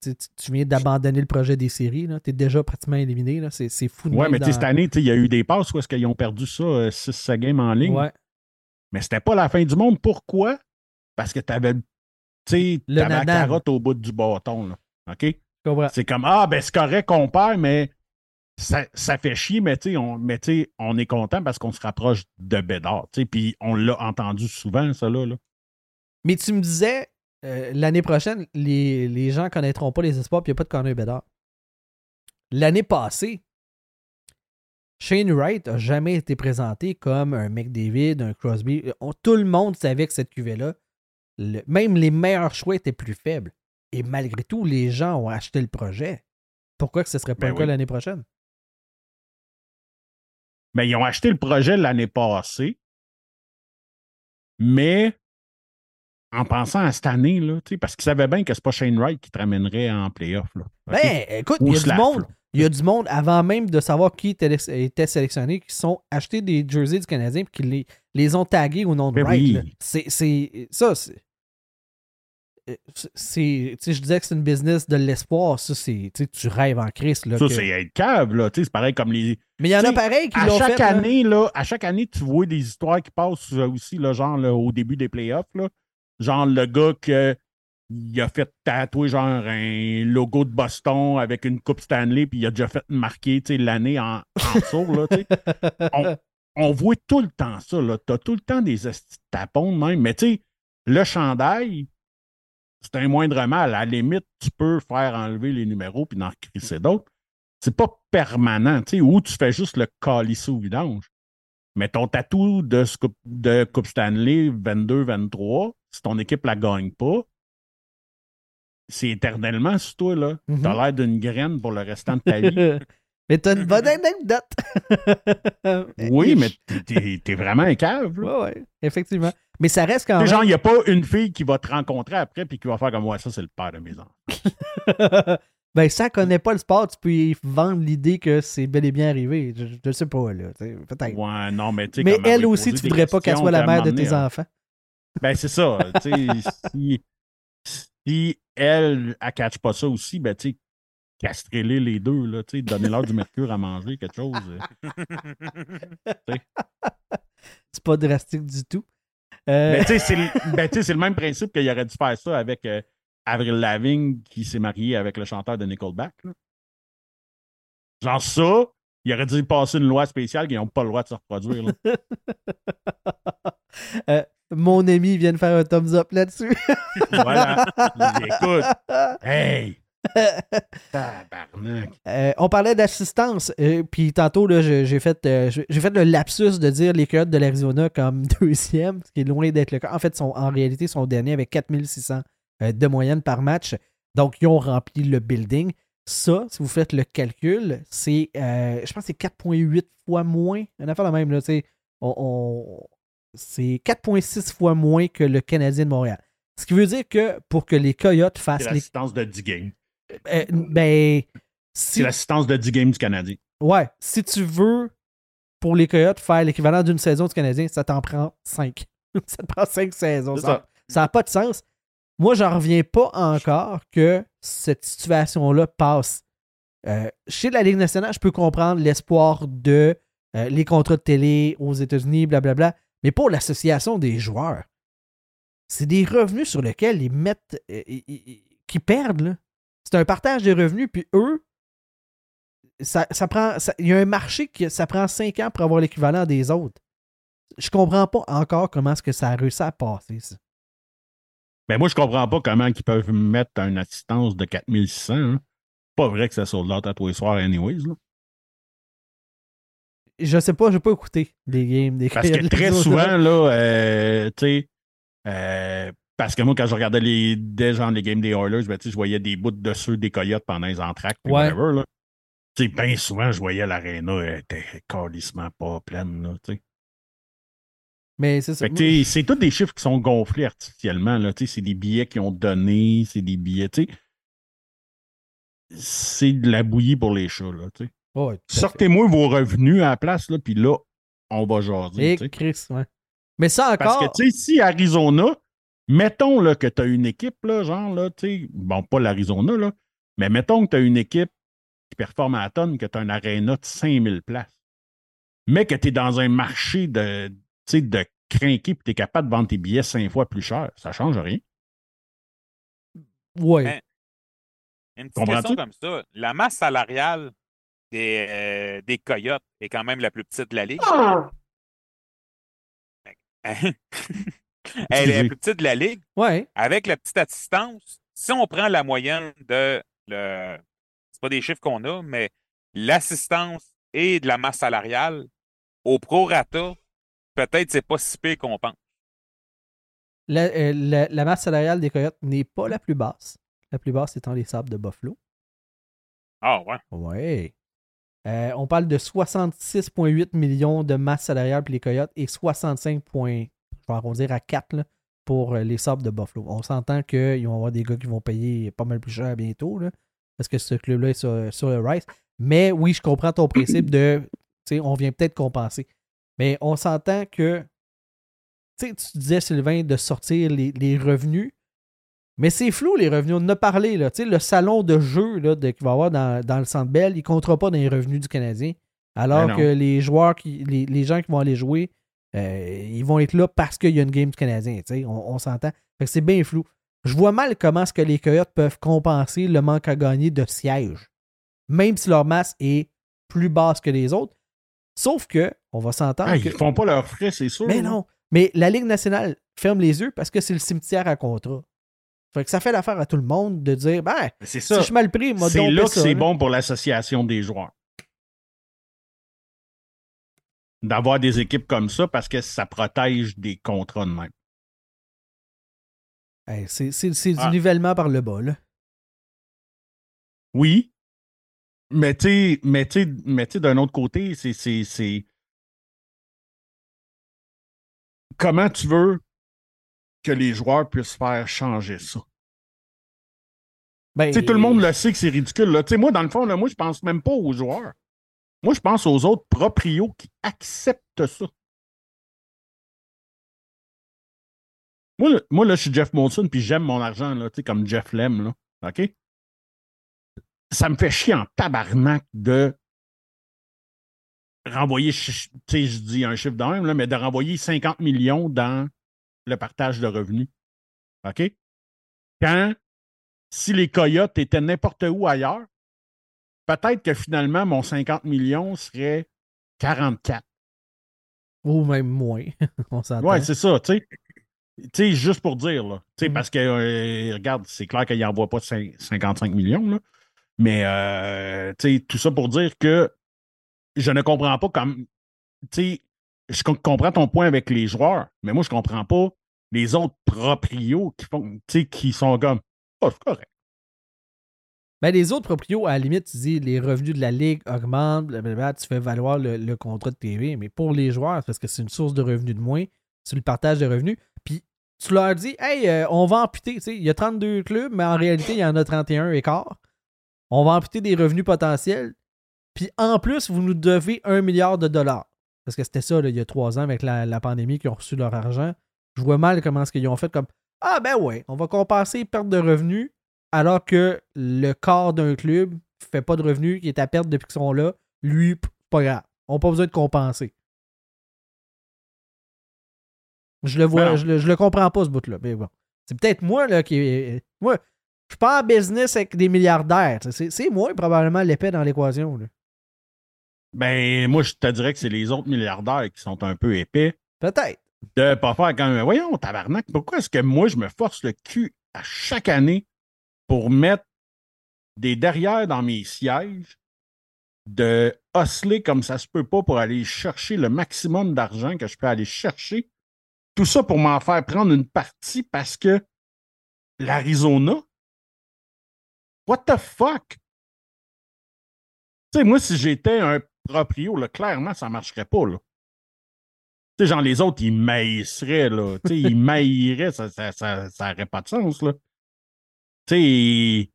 A: tu, viens d'abandonner le projet des séries. Tu es déjà pratiquement éliminé. C'est fou de
B: Ouais, mais
A: dans-
B: cette année, il y a eu des passes où est-ce qu'ils ont perdu ça, 6 games en ligne.
A: Ouais.
B: Mais c'était pas la fin du monde. Pourquoi? Parce que tu avais,
A: Le
B: la carotte au bout du bâton. Là. OK? C'est comme Ah, ben c'est correct qu'on perd, mais ça, ça fait chier, mais tu on, mais on est content parce qu'on se rapproche de Bédard. Puis on l'a entendu souvent, ça là. là.
A: Mais tu me disais, euh, l'année prochaine, les, les gens connaîtront pas les espoirs, puis il n'y a pas de Connor Bedard. L'année passée, Shane Wright a jamais été présenté comme un McDavid, un Crosby. On- tout le monde savait que cette cuvée-là, le- même les meilleurs choix étaient plus faibles. Et malgré tout, les gens ont acheté le projet. Pourquoi que ce serait pas
B: Ben
A: le cas
B: oui.
A: l'année prochaine?
B: Mais ils ont acheté le projet l'année passée, mais en pensant à cette année, là, tu sais, parce qu'ils savaient bien que c'est pas Shane Wright qui te ramènerait en playoff. Là.
A: Ben, écoute,
B: Ou
A: il y a du monde.
B: là.
A: Il y a du monde, avant même de savoir qui était, était sélectionné, qui sont achetés des jerseys du Canadien et qui les, les ont tagués au nom de
B: Ben
A: Wright.
B: oui.
A: C'est, ça, c'est. euh, c'est- tu sais, je disais que c'est une business de l'espoir. Ça, c'est. tu rêves en Christ. Là,
B: Ça,
A: que-
B: c'est être cave, là. tu sais, C'est pareil comme les.
A: Mais il y en a pareil qui
B: À
A: l'ont
B: chaque
A: fait.
B: année, là, à chaque année, tu vois des histoires qui passent euh, aussi, là, genre là, au début des playoffs. Là. Genre le gars que il a fait tatouer genre un logo de Boston avec une coupe Stanley, puis il a déjà fait marquer l'année en, en [laughs] dessous, là, on, on voit tout le temps ça. Tu as tout le temps des tapons de même. Mais tu sais, le chandail, c'est un moindre mal. À la limite, tu peux faire enlever les numéros puis en crisser d'autres. C'est pas permanent, tu sais, ou tu fais juste le calisser au vidange. Mais ton tatou de, de Coupe Stanley 22-23, si ton équipe la gagne pas, c'est éternellement sur toi, là.
A: Mhm.
B: T'as l'air d'une graine pour le restant de ta vie. [laughs]
A: mais t'as une bonne anecdote. [laughs]
B: oui, mais t'es- t'es vraiment un cave, là.
A: Ouais, ouais, effectivement. Mais ça reste quand même.
B: genre, il n'y a pas une fille qui va te rencontrer après puis qui va faire comme moi, ça, c'est le père de mes enfants. [laughs]
A: ben, ça connaît pas le sport, tu peux y vendre l'idée que c'est bel et bien arrivé. Je, je sais pas, là. Peut-être.
B: Ouais, non, mais tu sais.
A: Mais
B: elle
A: aussi, tu voudrais pas qu'elle soit la mère de tes
B: hein.
A: enfants.
B: Ben, c'est ça. tu sais, si, si elle, elle catch pas ça aussi, ben, tu sais, castrez-les les deux, là, tu sais, donnez-leur du mercure à manger, quelque chose. euh. [laughs]
A: C'est pas drastique du tout. Euh,
B: Mais tu sais, c'est le, ben, tu sais, c'est le même principe qu'il aurait dû faire ça avec euh, Avril Lavigne qui s'est mariée avec le chanteur de Nickelback. là. Genre ça, il aurait dû passer une loi spéciale qu'ils n'ont pas le droit de se reproduire. là. [laughs]
A: euh, mon ami vient de faire un thumbs up là-dessus. [laughs]
B: voilà. Écoute, [laughs] hey! [laughs] Tabarnak.
A: Euh, on parlait d'assistance, euh, puis tantôt j'ai fait, euh, j'ai fait le lapsus de dire les Coyotes de l'Arizona comme deuxième, ce qui est loin d'être le cas. En fait, sont, en réalité, ils sont derniers avec 4600 euh, de moyenne par match. Donc, ils ont rempli le building. Ça, si vous faites le calcul, c'est, je pense que c'est 4,8 fois moins. Une affaire de même, là, on, on- c'est 4,6 fois moins que le Canadien de Montréal. Ce qui veut dire que pour que les Coyotes
B: C'est
A: fassent les.
B: l'assistance de 10 games.
A: euh, ben, si,
B: C'est l'assistance de 10 games du Canadien.
A: Ouais, si tu veux, pour les Coyotes, faire l'équivalent d'une saison du Canadien, ça t'en prend cinq. [laughs] ça te prend cinq saisons.
B: C'est
A: Ça
B: ça.
A: n'a pas de sens. moi, j'en reviens pas encore que cette situation-là passe. Euh, chez la Ligue nationale, je peux comprendre l'espoir de euh, les contrats de télé aux États-Unis, blablabla, mais pour l'association des joueurs, c'est des revenus sur lesquels ils mettent, euh, qu'ils perdent. C'est un partage de revenus, puis eux, ça, ça prend, il y a un marché qui ça prend cinq ans pour avoir l'équivalent des autres. Je comprends pas encore comment est-ce que ça a réussi à passer, ça.
B: Mais moi, je comprends pas comment ils peuvent mettre une assistance de 4600. Hein. Pas vrai que ça sold out à tous les soirs, anyways. là.
A: Je sais pas, je pas écouté des games des
B: Parce que très souvent, là, euh, tu sais, euh, parce que moi, quand je regardais les, des gens, les games des Oilers, ben, je voyais des bouts de ceux des Coyotes pendant les entractes, puis
A: Ouais.
B: whatever, là. Tu sais, bien souvent, je voyais l'aréna, elle était calissement pas pleine, là, tu sais.
A: Mais c'est ça.
B: C'est tous des chiffres qui sont gonflés artificiellement, là, tu sais, c'est des billets qui ont donné, c'est des billets, tu sais. C'est de la bouillie pour les chats, là, tu sais. Sortez-moi vos revenus à la place, là, puis là, on va jaser,
A: Et
B: sais.
A: Chris, ouais. Mais ça
B: Parce
A: encore.
B: que, tu sais, si Arizona, mettons là, que tu as une équipe, là, genre, là, tu sais, bon, pas l'Arizona, là, mais mettons que tu as une équipe qui performe à la tonne, que tu as un aréna de 5000 places, mais que tu es dans un marché de, tu sais, de crinquer puis tu es capable de vendre tes billets cinq fois plus cher, ça change rien.
A: ouais.
E: Ben, Une petite question comme ça. La masse salariale des, euh, des Coyotes est quand même la plus petite de la ligue. Elle est la plus petite de la ligue.
A: Ouais.
E: Avec la petite assistance, si on prend la moyenne de le. C'est pas des chiffres qu'on a, mais l'assistance et de la masse salariale, au prorata, peut-être c'est pas si pire qu'on pense.
A: La, euh, la- la masse salariale des Coyotes n'est pas la plus basse. La plus basse étant les sables de Buffalo.
E: Ah ouais.
A: Ouais. Euh, on parle de 66,8 millions de masse salariale pour les Coyotes et 65, points, je vais arrondir à 4 là, pour euh, les sables de Buffalo. On s'entend qu'ils vont avoir des gars qui vont payer pas mal plus cher bientôt, là, parce que ce club-là est sur, le rise. Mais oui, je comprends ton principe de, on vient peut-être compenser. Mais on s'entend que, tu sais, tu disais, Sylvain, de sortir les revenus. Mais c'est flou, les revenus. On en a parlé. Là. Tu sais, Le salon de jeu qu'il va y avoir dans, dans le Centre Bell, il ne comptera pas dans les revenus du Canadien. Alors
B: Ben non.
A: que les joueurs, qui, les, les gens qui vont aller jouer, euh, ils vont être là parce qu'il y a une game du Canadien. tu sais, On, on s'entend. C'est bien flou. Je vois mal comment est-ce que les Coyotes peuvent compenser le manque à gagner de sièges. Même si leur masse est plus basse que les autres. Sauf que, on va s'entendre
B: Ah,
A: que...
B: Ils font pas leurs frais, c'est sûr.
A: Mais non. Mais la Ligue nationale ferme les yeux parce que c'est le cimetière à contrat. Fait que ça fait l'affaire à tout le monde de dire ben,
B: C'est
A: si
B: ça.
A: je suis mal pris, moi
B: C'est là que c'est bon pour l'association des joueurs. D'avoir des équipes comme ça parce que ça protège des contrats de même.
A: Hey, c'est c'est- c'est du
B: Ah.
A: nivellement par le bas, là.
B: Oui. Mais tu sais, mais mais d'un autre côté, c'est- c'est. c'est- Comment tu veux que les joueurs puissent faire changer ça?
A: Ben,
B: tout le monde le sait que c'est ridicule. Là. Moi, dans le fond, là, moi, je pense même pas aux joueurs. Moi, je pense aux autres proprios qui acceptent ça. Moi, là, moi, là, je suis Jeff Molson, puis j'aime mon argent, là, comme Jeff l'aime. OK? Ça me fait chier en tabarnak de renvoyer, je dis un chiffre d'un, mais de renvoyer 50 millions dans le partage de revenus. OK? Quand, si les Coyotes étaient n'importe où ailleurs, peut-être que finalement, mon 50 millions serait 44.
A: Ou même moins. [laughs] on s'entend.
B: Ouais, c'est ça, tu sais. Tu sais, juste pour dire, là. Tu sais,
A: Mhm.
B: parce que, euh, regarde, c'est clair qu'il n'envoie pas cin- 55 millions, là. Mais, euh, tu sais, tout ça pour dire que je ne comprends pas comme. Tu sais, je com- comprends ton point avec les joueurs, mais moi, je comprends pas les autres proprios qui font, qui sont comme. Oh, correct.
A: Ben, les autres proprios, à la limite, tu dis les revenus de la Ligue augmentent, tu fais valoir le, le contrat de TV. Mais pour les joueurs, parce que c'est une source de revenus de moins, c'est le partage de revenus. Puis tu leur dis, hey, euh, on va amputer. Il y a 32 clubs, mais en réalité, il y en a 31 et quart. On va amputer des revenus potentiels. Puis en plus, vous nous devez un milliard de dollars. Parce que c'était ça, il y a trois ans, avec la, la pandémie, qui ont reçu leur argent. Je vois mal comment est-ce qu'ils ont fait comme Ah ben ouais, on va compenser perte de revenus alors que le corps d'un club fait pas de revenus, qui est à perte depuis qu'ils sont là. Lui, pas grave. On n'a pas besoin de compenser. Je le
B: Ben
A: vois,
B: non.
A: je le, je le comprends pas ce bout-là. Mais bon. C'est peut-être moi là qui. Moi, je suis pas en business avec des milliardaires. C'est c'est moi probablement l'épée dans l'équation. là.
B: Ben, moi, je te dirais que c'est les autres milliardaires qui sont un peu épais
A: Peut-être.
B: De pas faire quand même. Voyons, tabarnak, pourquoi est-ce que moi, je me force le cul à chaque année pour mettre des derrières dans mes sièges, de osciller comme ça se peut pas pour aller chercher le maximum d'argent que je peux aller chercher? Tout ça pour m'en faire prendre une partie parce que l'Arizona, what the fuck? Tu sais, moi, si j'étais un proprio, là, clairement, ça marcherait pas, là. Tu sais, genre, les autres, ils maïsseraient, là. Tu sais, ils [laughs] maïraient, ça ça, ça, ça aurait pas de sens, là. Tu sais,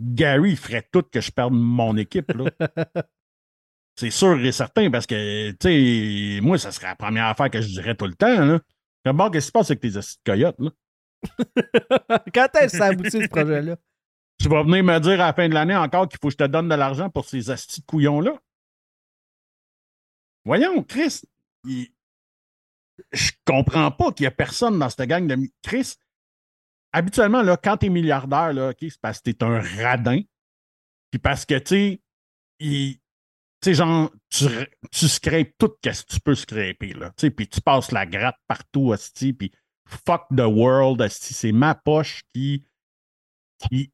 B: Gary, il ferait tout que je perde mon équipe, là. [laughs] C'est sûr et certain, parce que, tu sais, moi, ça serait la première affaire que je dirais tout le temps, là. Bon, qu'est-ce qui se passe avec tes de coyotes, là? [laughs]
A: Quand est-ce que ça aboutit ce projet-là?
B: Tu vas venir me dire à la fin de l'année encore qu'il faut que je te donne de l'argent pour ces astis de couillons-là? Voyons, Chris, il- je comprends pas qu'il y a personne dans cette gang de... Chris, habituellement, là, quand t'es milliardaire, là, OK, c'est parce que t'es un radin. Puis parce que, tu sais, tu genre, tu, tu scrapes tout ce que tu peux scraper, là. Tu sais, puis tu passes la gratte partout, asti, puis fuck the world, asti. C'est ma poche qui, qui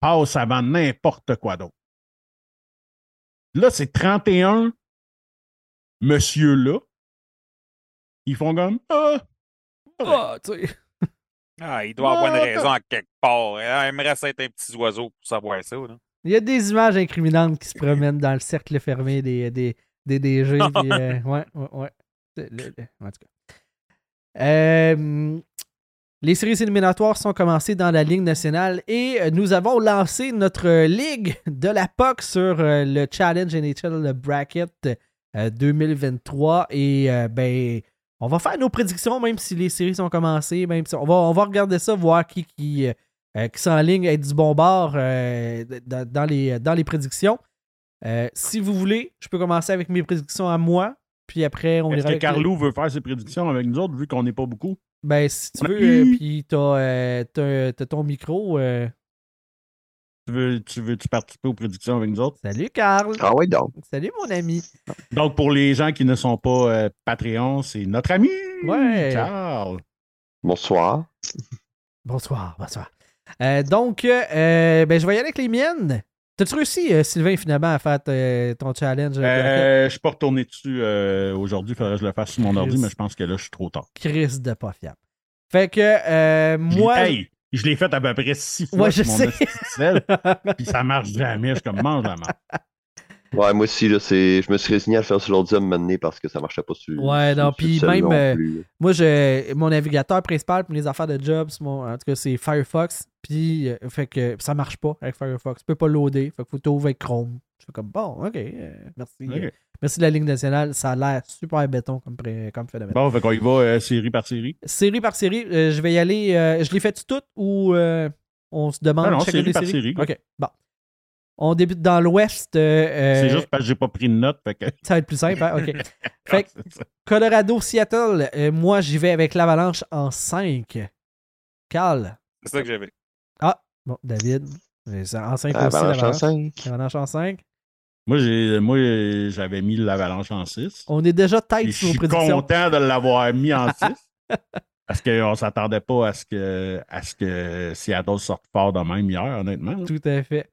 B: passe avant n'importe quoi d'autre. Là, c'est 31 monsieur-là. Ils font comme, ah,
A: Ah, tu sais. [laughs]
E: Ah, il doit avoir une
B: Ah,
E: raison à quelque part. Il aimerait ça être un petit oiseau pour savoir ça. Là.
A: Il y a des images incriminantes qui se [laughs] promènent dans le cercle fermé des, des, des DG. puis, euh, ouais, ouais, ouais. C'est le- le- en tout cas. Euh, les séries éliminatoires sont commencées dans la Ligue nationale et euh, nous avons lancé notre ligue de la POC sur euh, le Challenge NHL Bracket euh, 2023. Et euh, ben, on va faire nos prédictions, même si les séries sont commencées. Même si on, va, on va regarder ça, voir qui, qui, euh, qui s'enligne être du bon bord euh, dans, dans les, dans les prédictions. Euh, si vous voulez, je peux commencer avec mes prédictions à moi. Puis après, on
B: est-ce
A: ira
B: que
A: avec les-
B: Carlo veut faire ses prédictions avec nous autres, vu qu'on n'est pas beaucoup?
A: Ben, si tu
B: On a
A: veux,
B: eu-
A: euh, puis t'as, t'as- t'as ton micro.
B: Tu veux, tu veux -tu participer aux prédictions avec nous autres?
A: Salut, Carl.
F: Ah ouais, donc.
A: Salut, mon ami.
B: Donc, pour les gens qui ne sont pas euh, Patreon, c'est notre ami
A: Ouais.
B: Charles.
F: Bonsoir.
A: Bonsoir, bonsoir. Euh, donc, euh, ben, je vais y aller avec les miennes. T'as-tu réussi, euh, Sylvain, finalement, à faire ton challenge?
B: je suis pas retourné dessus euh, aujourd'hui. Il faudrait que je le fasse sur mon ordi, mais je pense que là, je suis trop tard.
A: Chris de pas fiable. Fait que, euh, moi.
B: Hey, je l'ai fait à peu près six fois
A: Ouais, je
B: sur mon
A: sais. [laughs]
B: puis ça marche jamais. Je suis comme mange la.
F: Ouais, moi aussi, là, c'est... je me suis résigné à le faire sur l'ordi à donné parce que ça marchait pas sur.
A: Ouais,
F: sur-
A: non,
F: sur
A: puis même,
F: non
A: euh. Moi, je, mon navigateur principal pour les affaires de jobs, mon, en tout cas, c'est Firefox. Puis, euh, fait que ça marche pas avec Firefox. Tu peux pas loader. Fait que faut t'ouvrir avec Chrome. Je fais comme, bon, ok, euh, merci. Euh, merci de la Ligue nationale. Ça a l'air super béton comme, pré- comme phénomène.
B: Bon, fait qu'on y va euh, série par série.
A: Série par série, euh, je vais y aller. euh, je l'ai fait toutes ou euh, on se demande
B: Non, non, série
A: des
B: par
A: séries?
B: série.
A: Ok, bon. On débute dans l'Ouest. euh,
B: C'est
A: euh,
B: juste parce que j'ai pas pris de notes. Fait que... [laughs]
A: Ça va être plus simple, hein? Ok. [laughs] Fait que-. Colorado, Seattle, euh, moi, j'y vais avec l'Avalanche en 5. Carl?
E: C'est ça que j'avais.
A: Bon, David. c'est En 5
F: Ah,
A: aussi,
F: Avalanche en
A: l'Avalanche.
F: 5.
A: L'Avalanche en 5.
B: Moi, j'ai, moi, j'avais mis l'avalanche en 6.
A: On est déjà tête
B: je
A: sur nos
B: suis
A: prédictions.
B: content de l'avoir mis en 6. [laughs] parce qu'on s'attendait pas à ce que, à ce que Seattle sorte fort de même hier, honnêtement. là.
A: Tout à fait.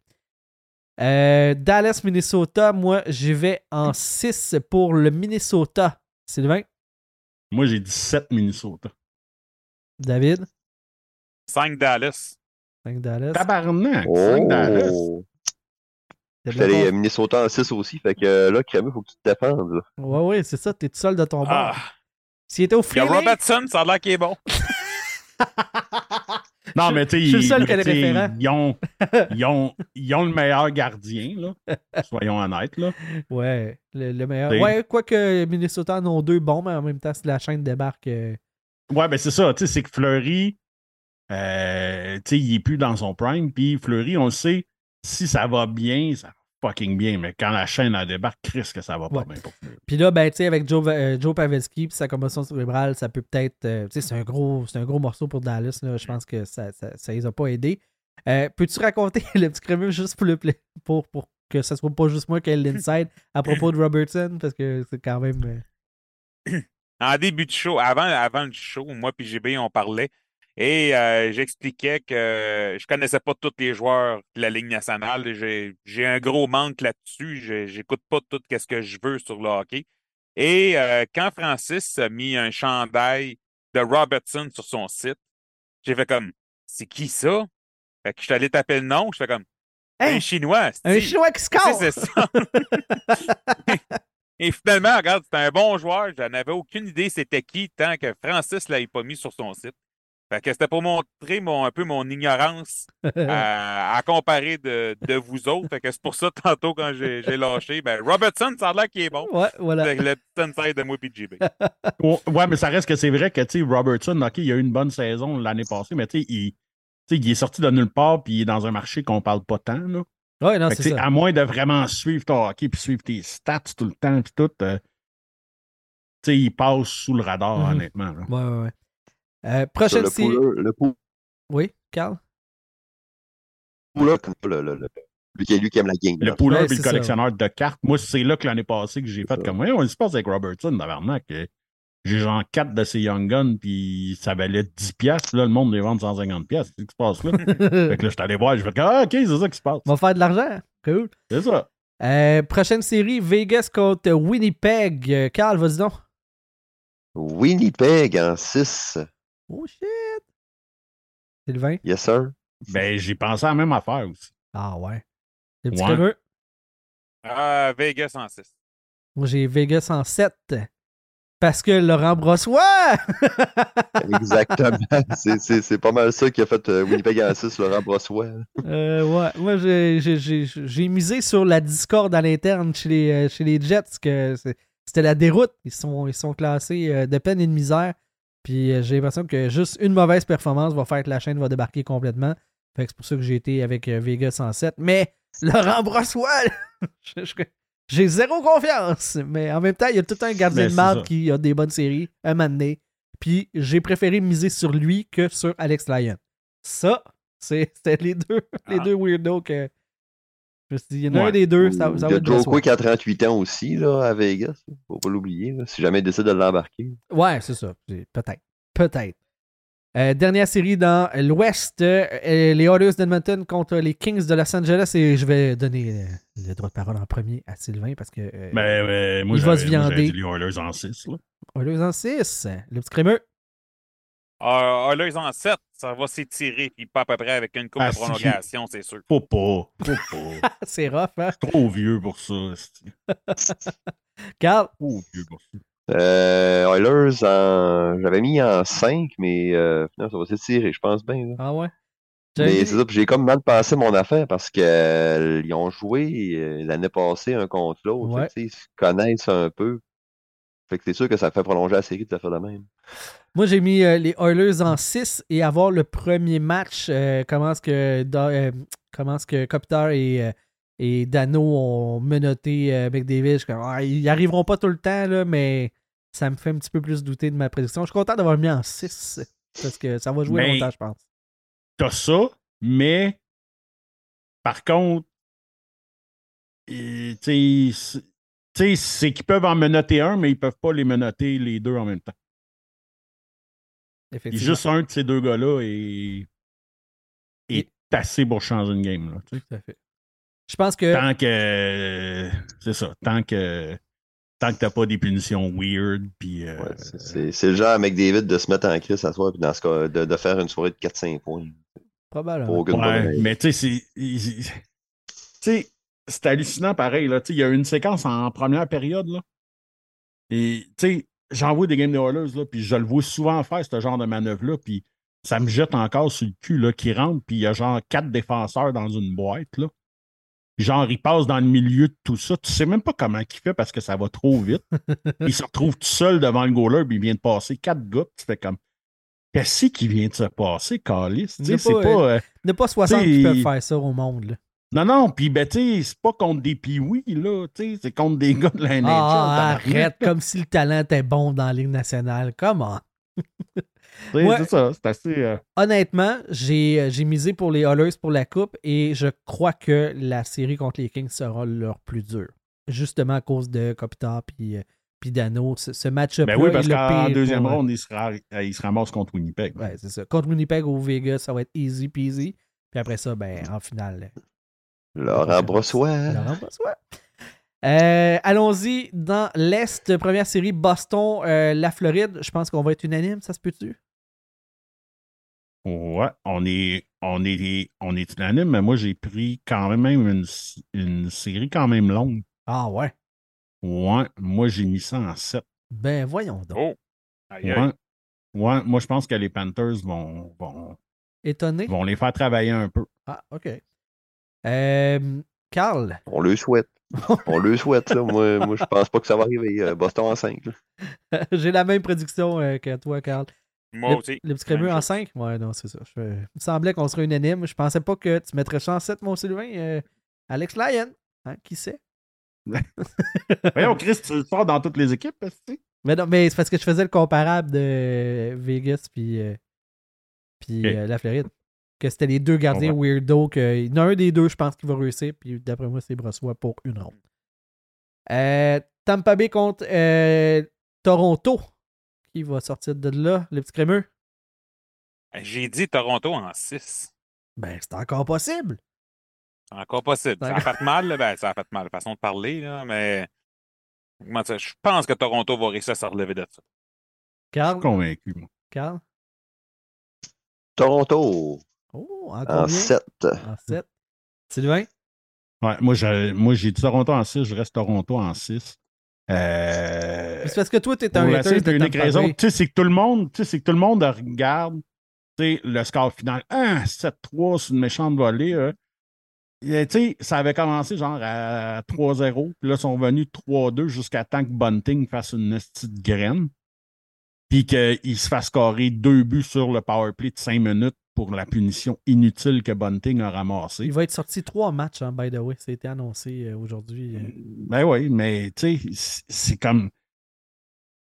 A: Euh, Dallas, Minnesota, moi, j'y vais en 6 pour le Minnesota. Sylvain,
B: Moi, j'ai dit 7 Minnesota.
A: David,
E: 5 Dallas.
A: 5 Dallas.
B: Tabarnak! 5 Dallas.
F: Oh!
A: Con-
F: Minnesota en 6 aussi, fait que euh, là, Crémeux, faut que tu te défendes. là.
A: Ouais, ouais, c'est ça, t'es tout seul de ton bord.
E: Ah,
A: S'il était au
E: il y a Robertson, ça a l'air qu'il est bon. [laughs]
B: Non, mais tu sais,
A: je suis le
B: ils-
A: seul qui a les
B: tu sais,
A: référents.
B: Ils ont, [laughs] ils, ont, ils ont le meilleur gardien, là. Soyons honnêtes, là.
A: Ouais, le, le meilleur.
B: T'sais.
A: Ouais, quoique Minnesota en ont deux bons, mais en même temps, si la chaîne débarque. euh,
B: Ouais, ben c'est ça. Tu sais, c'est que Fleury, Euh, il est plus dans son prime. Puis Fleury, on le sait, si ça va bien, ça va fucking bien. Mais quand la chaîne a débarque, Chris, que ça va pas
A: Ouais.
B: bien pour Fleury.
A: Puis là, ben, avec Joe, euh, Joe Pavelski puis sa commotion cérébrale, ça peut peut-être. euh, c'est un, gros, c'est un gros morceau pour Dallas. Là. Je pense que ça, ça, ça les a pas aidés. Euh, Peux-tu raconter [laughs] le petit crémeux juste pour, le, pour, pour que ce soit pas juste moi qui ai l'inside à propos de Robertson? Parce que c'est quand même. euh,
E: En début de show, avant, avant le show, moi et GB, on parlait et euh, j'expliquais que je connaissais pas tous les joueurs de la Ligue nationale. J'ai un gros manque là-dessus. J'écoute pas tout ce que je veux sur le hockey. Et euh, quand Francis a mis un chandail de Robertson sur son site, j'ai fait comme c'est qui ça? Fait que je suis allé taper le nom, je fais comme
A: Hein?
E: un Chinois.
A: Un? Chinois qui score!
E: sais, c'est ça. [laughs] Et finalement, regarde, c'était un bon joueur. Je n'avais aucune idée c'était qui tant que Francis ne l'avait pas mis sur son site. Fait que c'était pour montrer mon, un peu mon ignorance [laughs] à, à comparer de, de vous autres. Fait que c'est pour ça, tantôt, quand j'ai j'ai lâché, ben, Robertson, ça a l'air qu'il est bon.
A: ouais, voilà.
E: Avec le petit inside de moi et JB.
B: Ouais, ouais, mais ça reste que c'est vrai que tu sais, Robertson, OK, il a eu une bonne saison l'année passée, mais tu sais, il, tu sais, il est sorti de nulle part puis il est dans un marché qu'on parle pas tant. Là.
A: Ouais, non,
B: Fait que,
A: c'est
B: tu sais,
A: ça.
B: à moins de vraiment suivre ton hockey puis suivre tes stats tout le temps puis tout, euh, tu sais, il passe sous le radar,
A: Mhm.
B: honnêtement. là.
A: Ouais, ouais, ouais. Euh, prochaine
F: le
A: série.
F: pouleur, le pou-
A: Oui, Carl?
F: pouleur, comme ça, le, le, le- lui, qui, lui qui aime la game.
B: Le pouleur
A: Ouais, c'est
B: le
A: ça.
B: collectionneur de cartes, moi, c'est là que l'année passée que j'ai fait
F: ça.
B: comme, ouais, on se passe avec Robertson, tabarnak. euh, J'ai genre 4 de ces Young Guns, puis ça valait 10 piastres. Là, le monde les vend 150 piastres. C'est ce qui se passe là? [laughs] fait que là, je suis allé voir, je fais ah, OK, c'est ça qui se passe.
A: On va faire de l'argent. Cool.
B: C'est ça.
A: Euh, prochaine série, Vegas contre Winnipeg. Euh, Carl, vas-y donc.
F: Winnipeg en 6.
A: Oh shit! Sylvain?
F: Yes, sir.
B: Ben, j'ai pensé à la même affaire aussi.
A: Ah ouais. Le petit
B: Ouais.
E: Ah, Vegas en 6.
A: Moi, j'ai Vegas en 7. Parce que Laurent Brossois! [laughs]
F: Exactement. c'est, c'est, c'est pas mal ça qui a fait euh, Winnipeg en 6, Laurent Brossois.
A: Euh, ouais. Moi, j'ai- j'ai- j'ai j'ai misé sur la discorde à l'interne chez les, euh, chez les Jets. que c'est- C'était la déroute. Ils sont, ils sont classés euh, de peine et de misère. Puis euh, j'ai l'impression que juste une mauvaise performance va faire que la chaîne va débarquer complètement. Fait que c'est pour ça que j'ai été avec euh, Vegas en 7. Mais Laurent Brossois, [laughs] j'ai zéro confiance. Mais en même temps, il y a tout un gardien
B: Ben,
A: de marde qui a des bonnes séries, un moment donné. Puis j'ai préféré miser sur lui que sur Alex Lyon. Ça, c'est- [laughs] c'était les deux, les
B: Ah.
A: deux weirdos que. Je me suis dit, il y en a un des deux, ça, ça
F: Il y
A: va
F: a
A: être
F: Joe. Quick à 38 ans aussi, là, à Vegas. Faut pas l'oublier, là, si jamais il décide de l'embarquer.
A: Ouais, c'est ça. Peut-être. Peut-être. Euh, dernière série dans l'Ouest, euh, euh, les Oilers d'Edmonton contre les Kings de Los Angeles. Et je vais donner le droit de parole en premier à Sylvain parce que euh,
B: Ben, moi,
A: Il va
B: j'avais-
A: se
B: moi,
A: viander.
B: dit les Oilers en 6. Là.
A: Oilers en 6. Le petit crémeux.
E: Ah, Oilers en 7, ça va s'étirer, puis pas à peu près avec une coupe
B: Ah,
E: de
B: si.
E: prolongation, c'est sûr.
B: Faut pas. Faut pas. [laughs]
A: c'est rough, hein?
B: Trop vieux pour ça. c'est- [laughs]
A: Carl?
B: Trop vieux pour ça.
F: Euh, Oilers, en... j'avais mis en 5, mais euh, non, ça va s'étirer, je pense bien. là.
A: Ah ouais?
F: Mais c'est ça, puis j'ai comme mal passé mon affaire parce qu'ils ont joué euh, l'année passée un contre l'autre.
A: Ouais.
F: Ils se connaissent un peu. Fait que c'est sûr que ça fait prolonger la série de faire de même.
A: Moi, j'ai mis euh, les Oilers en 6 et avoir le premier match. euh, comment est-ce que, euh, comment est-ce que Kopitar et, et Dano ont menotté McDavid. Je Ah, ils n'y arriveront pas tout le temps, là, mais ça me fait un petit peu plus douter de ma prédiction. Je suis content d'avoir mis en 6 parce que ça va jouer
B: Mais-
A: longtemps, je pense.
B: T'as ça, mais par contre, tu sais, c'est qu'ils peuvent en menoter un, mais ils peuvent pas les menoter les deux en même temps. Et juste un de ces deux gars-là est, est assez pour changer une game. Là, tu sais.
A: Tout à fait. Je pense que.
B: Tant que. C'est ça. Tant que. Tant que t'as pas des punitions weird, puis. euh,
F: Ouais, c'est- le genre à McDavid de se mettre en crise à soir et dans ce cas, de, de faire une soirée de 4-5 points.
A: Probablement.
F: Pour aucune bonne
B: Ouais, mais tu sais, c'est. c'est hallucinant pareil. Là. Tu sais, Il y a une séquence en première période. Là. Et tu sais, j'en vois des games de Oilers, là, puis je le vois souvent faire, ce genre de manœuvre-là, puis ça me jette encore sur le cul, là, qui rentre, puis il y a genre quatre défenseurs dans une boîte, là. Genre, il passe dans le milieu de tout ça. Tu sais même pas comment il fait parce que ça va trop vite. il se retrouve tout seul devant le goaler, puis il vient de passer quatre gars, tu fais comme. qu'est-ce qui vient de se passer, Calis? Tu
A: Il y a
B: sais, c'est
A: pas,
B: pas. euh,
A: Il n'y a pas 60 qui peuvent faire ça au monde. là.
B: Non, non, puis ben, tu sais, c'est pas contre des piouis, là. Tu sais, c'est contre des gars de la NHL.
A: Ah, arrête, comme si le talent était bon dans la Ligue nationale. Comment? Ouais. [laughs]
B: C'est ça, c'est assez. euh,
A: Honnêtement, j'ai euh, j'ai misé pour les Oilers pour la Coupe et je crois que la série contre les Kings sera leur plus dur. Justement à cause de Kopitar puis, euh, puis Dano. Ce, ce match-up.
B: Ben oui, parce qu'en deuxième
A: pour-
B: ronde, il se, ra- euh, il se ramasse contre Winnipeg.
A: Ouais, c'est ça. Contre Winnipeg ou Vegas, ça va être easy peasy. Puis après ça, ben, en finale.
F: Laurent Brossois.
A: Laurent Brossois. Euh, Allons-y dans l'Est. Première série, Boston, euh, la Floride. Je pense qu'on va être unanime, ça se peut-tu?
B: Ouais, on est, on est, on est unanime, mais moi, j'ai pris quand même une, une série quand même longue.
A: Ah ouais.
B: Ouais, moi, j'ai mis ça en 7.
A: Ben voyons donc.
E: Oh! Aïe, aïe.
B: Ouais. Ouais, moi, je pense que les Panthers vont, vont,
A: Étonné?
B: vont les faire travailler un peu.
A: Ah, OK. Euh, Carl,
F: On le souhaite. [laughs] On le souhaite, là. Moi, moi je pense pas que ça va arriver. euh, Boston en 5. [laughs]
A: j'ai la même prédiction euh, que toi, Carl.
E: Moi
A: le,
E: aussi.
A: Le petit crémeux en
E: chose.
A: 5? Ouais, non, c'est ça. Je- il me semblait qu'on serait unanime. Je pensais pas que tu mettrais en 7, mon Sylvain. Euh, Alex Lyon, hein, qui sait? [laughs]
B: Voyons, Chris, tu le sors dans toutes les équipes, que.
A: Mais non, mais c'est parce que je faisais le comparable de Vegas puis, euh, puis euh, la Floride. Que c'était les deux gardiens weirdo. Que, il y en a un des deux, je pense, qui va réussir. Puis d'après moi, c'est Brossois pour une ronde. Euh, Tampa Bay contre euh, Toronto. Qui va sortir de là? Le petit crémeux?
E: J'ai dit Toronto en 6.
A: Ben, c'est encore possible.
E: C'est encore possible. Ça a fait mal, là, ben, ça a fait mal, façon de parler, là, mais je pense que Toronto va réussir à se relever de ça.
A: Carl?
B: Convaincu, moi.
A: Carl?
F: Toronto
A: Oh, en
F: en
A: combien?
F: 7.
A: En 7. Sylvain?
B: Ouais, moi, j'ai, moi, j'ai Toronto en 6, je reste Toronto en 6. Euh,
A: C'est parce que toi, t'es un hater de
B: unique raison, tu sais, c'est que tout le monde, tu sais, c'est que tout le monde regarde, tu sais, le score final. Ah, 7-3 sur une méchante volée. euh. Et, sais, ça avait commencé genre à 3-0, puis là, ils sont venus 3-2 jusqu'à temps que Bunting fasse une petite graine, puis qu'il se fasse scorer deux buts sur le power play de 5 minutes pour la punition inutile que Bunting a ramassée.
A: Il va être sorti trois matchs, hein, by the way. Ça a été annoncé euh, aujourd'hui. euh.
B: Ben oui, mais tu sais, c'est comme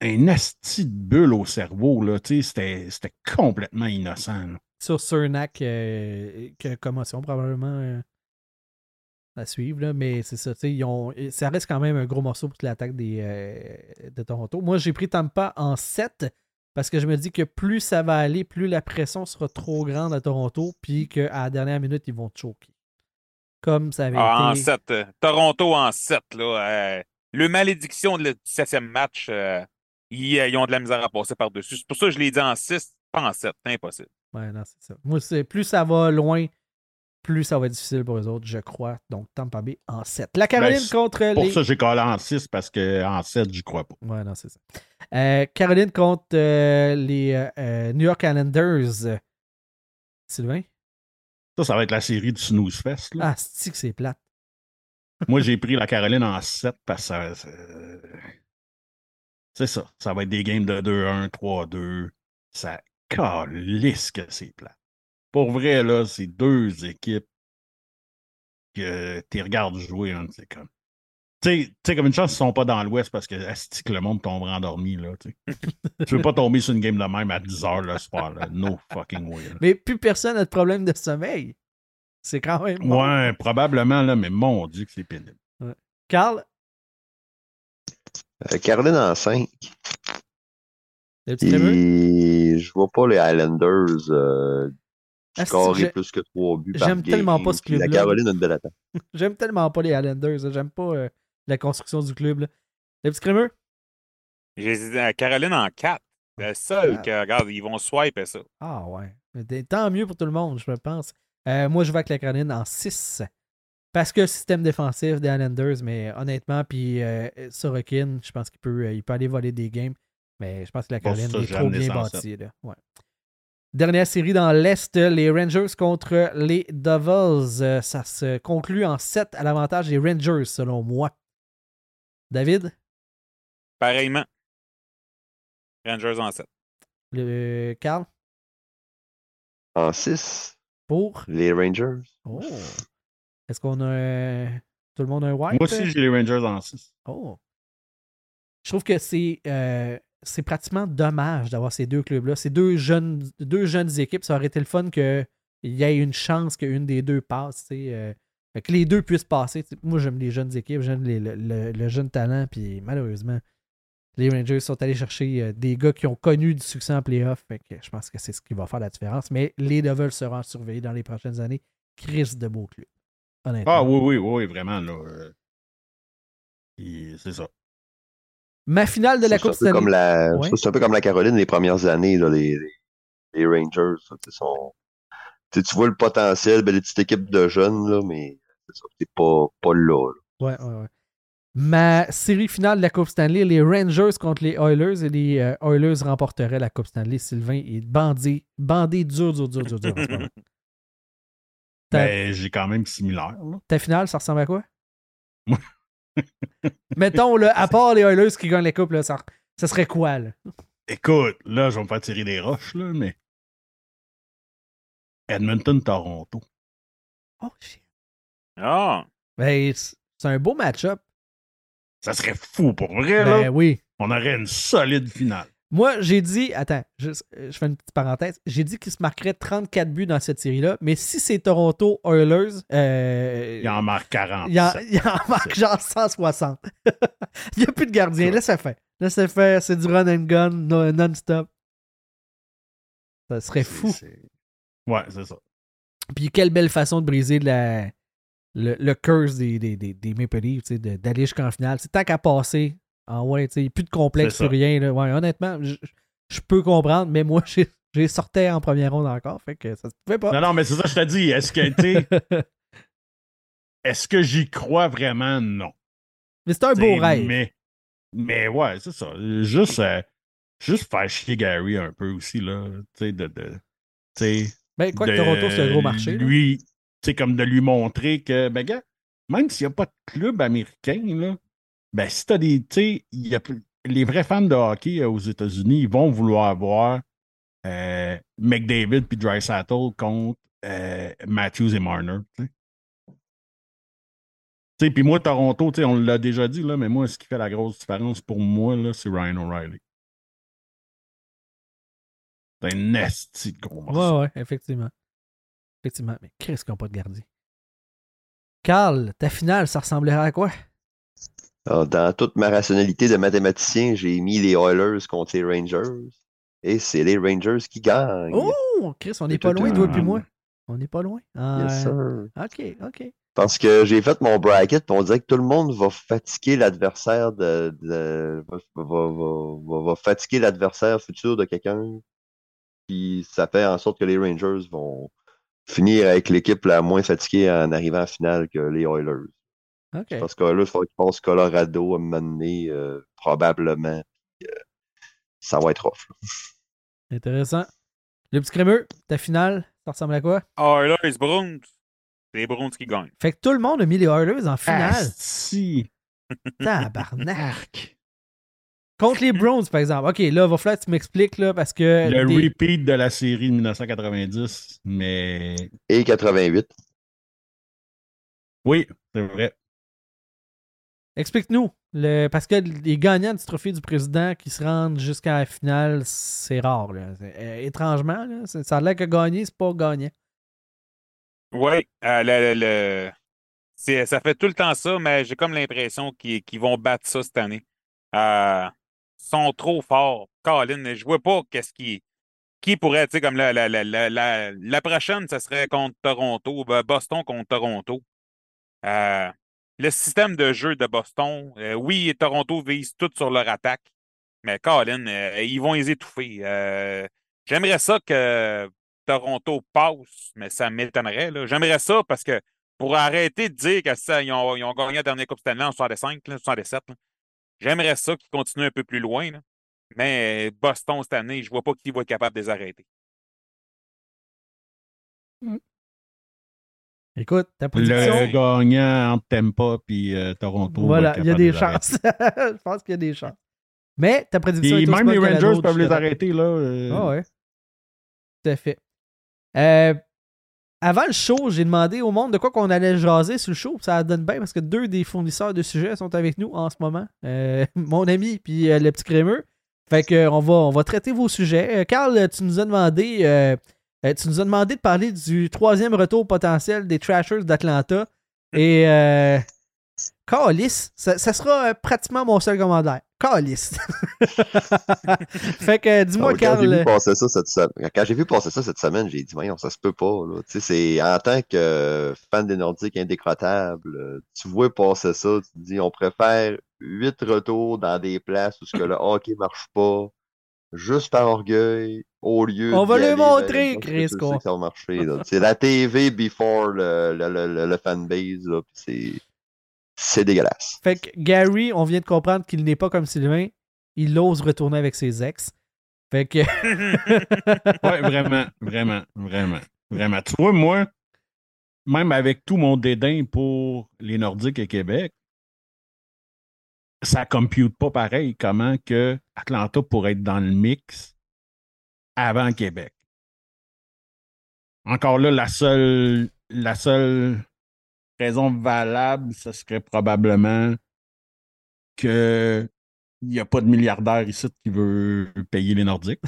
B: un asti de bulle au cerveau, là. Tu sais, c'était- c'était complètement innocent. là.
A: Sur Cernak, euh, que commotion probablement euh, à suivre. là, mais c'est ça, tu sais, ils ont- ça reste quand même un gros morceau pour l'attaque des, euh, de Toronto. Moi, j'ai pris Tampa en 7 parce que je me dis que plus ça va aller, plus la pression sera trop grande à Toronto, puis qu'à la dernière minute, ils vont choquer. Comme ça avait
E: Ah, en
A: été.
E: 7. Toronto en 7. Là, euh, le malédiction le 7e match, euh, ils, ils ont de la misère à passer par-dessus. C'est pour ça que je l'ai dit en 6, pas en 7. C'est impossible.
A: Ouais, non, c'est ça. Moi, c'est plus ça va loin, plus ça va être difficile pour eux autres, je crois. Donc, Tampa Bay en 7. La Caroline
B: Ben,
A: contre
B: Pour
A: les.
B: ça, j'ai collé en 6 parce qu'en 7, j'y crois pas.
A: Ouais, non, c'est ça. Euh, Caroline contre euh, les euh, New York Islanders. Sylvain?
B: Ça, ça va être la série du Snooze Fest. là.
A: Ah, c'est que c'est plate? [laughs]
B: Moi, j'ai pris la Caroline en 7 parce que ça- c'est ça. Ça va être des games de 2-1, 3-2. Ça calisse que c'est plat. Pour vrai, là, c'est deux équipes que tu regardes jouer. hein, c'est comme. Tu sais- tu sais, comme une chance, ils sont pas dans l'Ouest parce que asti que le monde tombera endormi. Là, tu sais. [laughs] tu veux pas tomber sur une game de même à 10h le soir. Là. No fucking way. là.
A: Mais plus personne n'a de problème de sommeil. C'est quand même. bon.
B: Ouais, probablement, là, mais mon Dieu que c'est pénible.
A: Carl,
F: Euh, Caroline en 5.
A: le petit crémeux?
F: Et je vois pas les Highlanders euh, scorer
A: j'ai-
F: plus que 3 buts par
A: j'aime
F: game.
A: tellement pas ce
F: Puis La
A: club-là.
F: Caroline a une belle attaque. [laughs]
A: J'aime tellement pas les Islanders. là. J'aime pas euh, la construction du club. là. Le petit crémeux?
E: J'ai dit Caroline en 4. Le seul
A: Ah.
E: que, regarde, ils vont swiper ça.
A: Ah ouais. Tant mieux pour tout le monde, je pense. Euh, moi, je vais avec la Caroline en 6. Parce que système défensif des Islanders, mais honnêtement, puis euh, Sorokin, je pense qu'il peut, euh, il peut aller voler des games. Mais je pense que la Caroline est trop bien bâtie. Là. Ouais. Dernière série dans l'Est, les Rangers contre les Devils. Euh, ça se conclut en 7 à l'avantage des Rangers, selon moi. David,
E: Pareillement. Rangers en 7.
A: le Carl,
F: En 6,
A: pour?
F: les Rangers.
A: Oh. Est-ce qu'on a. un- Tout le monde a un white?
B: Moi aussi, j'ai les Rangers en 6.
A: Oh. Je trouve que c'est euh, c'est pratiquement dommage d'avoir ces deux clubs-là. Ces deux jeunes, deux jeunes équipes. Ça aurait été le fun qu'il y ait une chance qu'une des deux passe. euh, que les deux puissent passer. Moi, j'aime les jeunes équipes, j'aime le, le- jeune talent. Puis malheureusement, les Rangers sont allés chercher euh, des gars qui ont connu du succès en playoff. Je pense que c'est ce qui va faire la différence. Mais les Devils seront surveillés dans les prochaines années. Chris de beau club. Honnêtement.
B: Ah oui, oui, oui, vraiment. là. euh, C'est ça.
A: Ma finale de la
F: C'est
A: Coupe
F: un peu comme
A: Stanley.
F: la,
A: Ouais.
F: c'est un peu comme la Caroline les premières années, là, les, les, Rangers. là, tu sont- vois le potentiel, ben, les petites équipes de jeunes, là, mais c'est pas, pas là. là.
A: Ouais, ouais, ouais. Ma série finale de la Coupe Stanley, les Rangers contre les Oilers et les euh, Oilers remporteraient la Coupe Stanley. Sylvain est bandé, bandé dur, dur, dur, dur, dur [laughs]
B: Ben, j'ai quand même similaire. là.
A: ta finale, ça ressemble à quoi? Mettons, là, à part les Oilers qui gagnent la Coupe, là, ça, ça serait quoi? Là?
B: Écoute, là, je vais me faire tirer des roches, là, mais. Edmonton-Toronto.
A: Oh, shit.
E: Ah,
A: Ben, c'est c'est un beau match-up.
B: Ça serait fou pour vrai, là.
A: Ben oui.
B: On aurait une solide finale.
A: Moi, j'ai dit, attends, je, je fais une petite parenthèse. J'ai dit qu'il se marquerait 34 buts dans cette série-là, mais si c'est Toronto Oilers, euh,
B: Il en marque 40.
A: il en, il en marque genre 160. [laughs] il n'y a plus de gardien. Laissez faire. Laissez faire. C'est du run and gun no- non-stop. Ça serait fou.
B: Ouais, c'est ça.
A: Puis quelle belle façon de briser la, le, le curse des, des, des, des Maple Leafs, d'aller jusqu'en finale. C'est tant qu'à passer. Ah ouais, tu sais, plus de complexe, plus rien. là. Ouais, honnêtement, je, peux comprendre, mais moi, [laughs] j'ai sorti en première ronde encore, fait que ça se pouvait pas.
B: Non, non, mais c'est ça, je te dis. Est-ce que, tu [laughs] est-ce que j'y crois vraiment? Non.
A: mais c'est un beau
B: T'sais,
A: rêve.
B: Mais, mais ouais, c'est ça. Juste, euh, juste faire chier Gary un peu aussi, là. Tu sais, de. de tu sais,
A: Ben, quoi que
B: de
A: Toronto, c'est un gros marché.
B: Lui, tu sais, comme de lui montrer que, ben, gars, même s'il n'y a pas de club américain, là, ben, si des, tu sais, il y a plus- les vrais fans de hockey euh, aux États-Unis, ils vont vouloir voir euh, McDavid puis Drysattel contre euh, Matthews et Marner, puis moi, Toronto, on l'a déjà dit, là, mais moi, ce qui fait la grosse différence pour moi, c'est Ryan O'Reilly. C'est un nasty de gros morceau.
A: Ouais, ouais, effectivement. Effectivement. Mais qu'est-ce n'ont pas de gardien? Carl, ta finale, ça ressemblerait à quoi?
F: Alors, dans toute ma rationalité de mathématicien, j'ai mis les Oilers contre les Rangers. Et c'est les Rangers qui gagnent.
A: Oh! Chris, on n'est pas loin, toi et moi. On n'est pas loin. Ah,
F: Yes, sir.
A: OK, OK.
F: Parce que j'ai fait mon bracket, puis on dirait que tout le monde va fatiguer l'adversaire de, va, va- va- va fatiguer l'adversaire futur de quelqu'un. Puis ça fait en sorte que les Rangers vont finir avec l'équipe la moins fatiguée en arrivant en finale que les Oilers. Parce que là, il faut qu'ils passent Colorado à un moment donné, euh, probablement. Puis, euh, ça va être off. là.
A: Intéressant. Le petit crémeux, ta finale, ça ressemble à quoi?
E: Oilers. C'est les Bruins qui gagnent.
A: Fait que tout le monde a mis les Oilers en finale.
B: Asti. [laughs]
A: Tabarnak. Contre les Browns, par exemple. OK, là, va falloir que tu m'expliques, là, parce que...
B: Le
A: des-
B: repeat de la série de 1990, mais
F: Et 88.
B: oui, c'est vrai.
A: Explique-nous. Parce que les gagnants du trophée du président qui se rendent jusqu'à la finale, c'est rare. Euh, étrangement, ça a l'air que gagner, c'est pas gagnant.
E: Oui, euh, le- ça fait tout le temps ça, mais j'ai comme l'impression qu'ils vont battre ça cette année. Euh, sont trop forts. Colin, je vois pas qu'est-ce qui pourrait, tu comme la, la, prochaine, ce serait contre Toronto, ben, Boston contre Toronto. Euh, le système de jeu de Boston, euh, oui, Toronto vise tout sur leur attaque, mais Colin, euh, ils vont les étouffer. Euh, J'aimerais ça que Toronto passe, mais ça m'étonnerait. J'aimerais ça parce que pour arrêter de dire que ça, ils, ont, ils ont gagné la dernière Coupe Stanley en 65, là, 67, là, j'aimerais ça qu'ils continuent un peu plus loin. Mais Boston cette année, je vois pas qui va être capable de les arrêter.
A: Écoute, ta prédiction...
B: Le gagnant entre Tampa et euh, Toronto.
A: Voilà, il y a des chances. [laughs] Je pense qu'il y a des chances. Mais ta prédiction
B: Et
A: est
B: même les Rangers peuvent les arrêter, là. euh,
A: Ah ouais. Tout à fait. Euh, avant le show, j'ai demandé au monde de quoi qu'on allait jaser sur le show. Ça donne bien parce que deux des fournisseurs de sujets sont avec nous en ce moment. [laughs] Mon ami puis le petit crémeux. Fait que on va, on va traiter vos sujets. Carl, tu nous as demandé euh, euh, tu nous as demandé de parler du troisième retour potentiel des Trashers d'Atlanta. Et euh, Calice, ça, ça sera euh, pratiquement mon seul commentaire. Calice. [laughs] fait que dis-moi,
F: Ah, quand j'ai
A: Carl.
F: vu passer ça cette semaine, quand j'ai vu passer ça cette semaine, j'ai dit, voyons, ça se peut pas, là. Tu sais, c'est, en tant que fan des Nordiques indécrottable, euh, tu vois passer ça, tu te dis, on préfère huit retours dans des places où ce que le [laughs] hockey marche pas, juste par orgueil, au lieu
A: On va montrer,
F: ben, que
A: Chris,
F: ça va marcher, là. C'est la TV before le, le, le, le- le fanbase, c'est, c'est dégueulasse.
A: Fait que Gary, on vient de comprendre qu'il n'est pas comme Sylvain. Il ose retourner avec ses ex. Fait que. [laughs]
B: Ouais, vraiment, vraiment, vraiment, vraiment. Tu vois, moi, même avec tout mon dédain pour les Nordiques et Québec, ça compute pas pareil comment que Atlanta pourrait être dans le mix avant Québec. Encore là, la seule, la seule raison valable, ce serait probablement que il n'y a pas de milliardaire ici qui veut payer les Nordiques.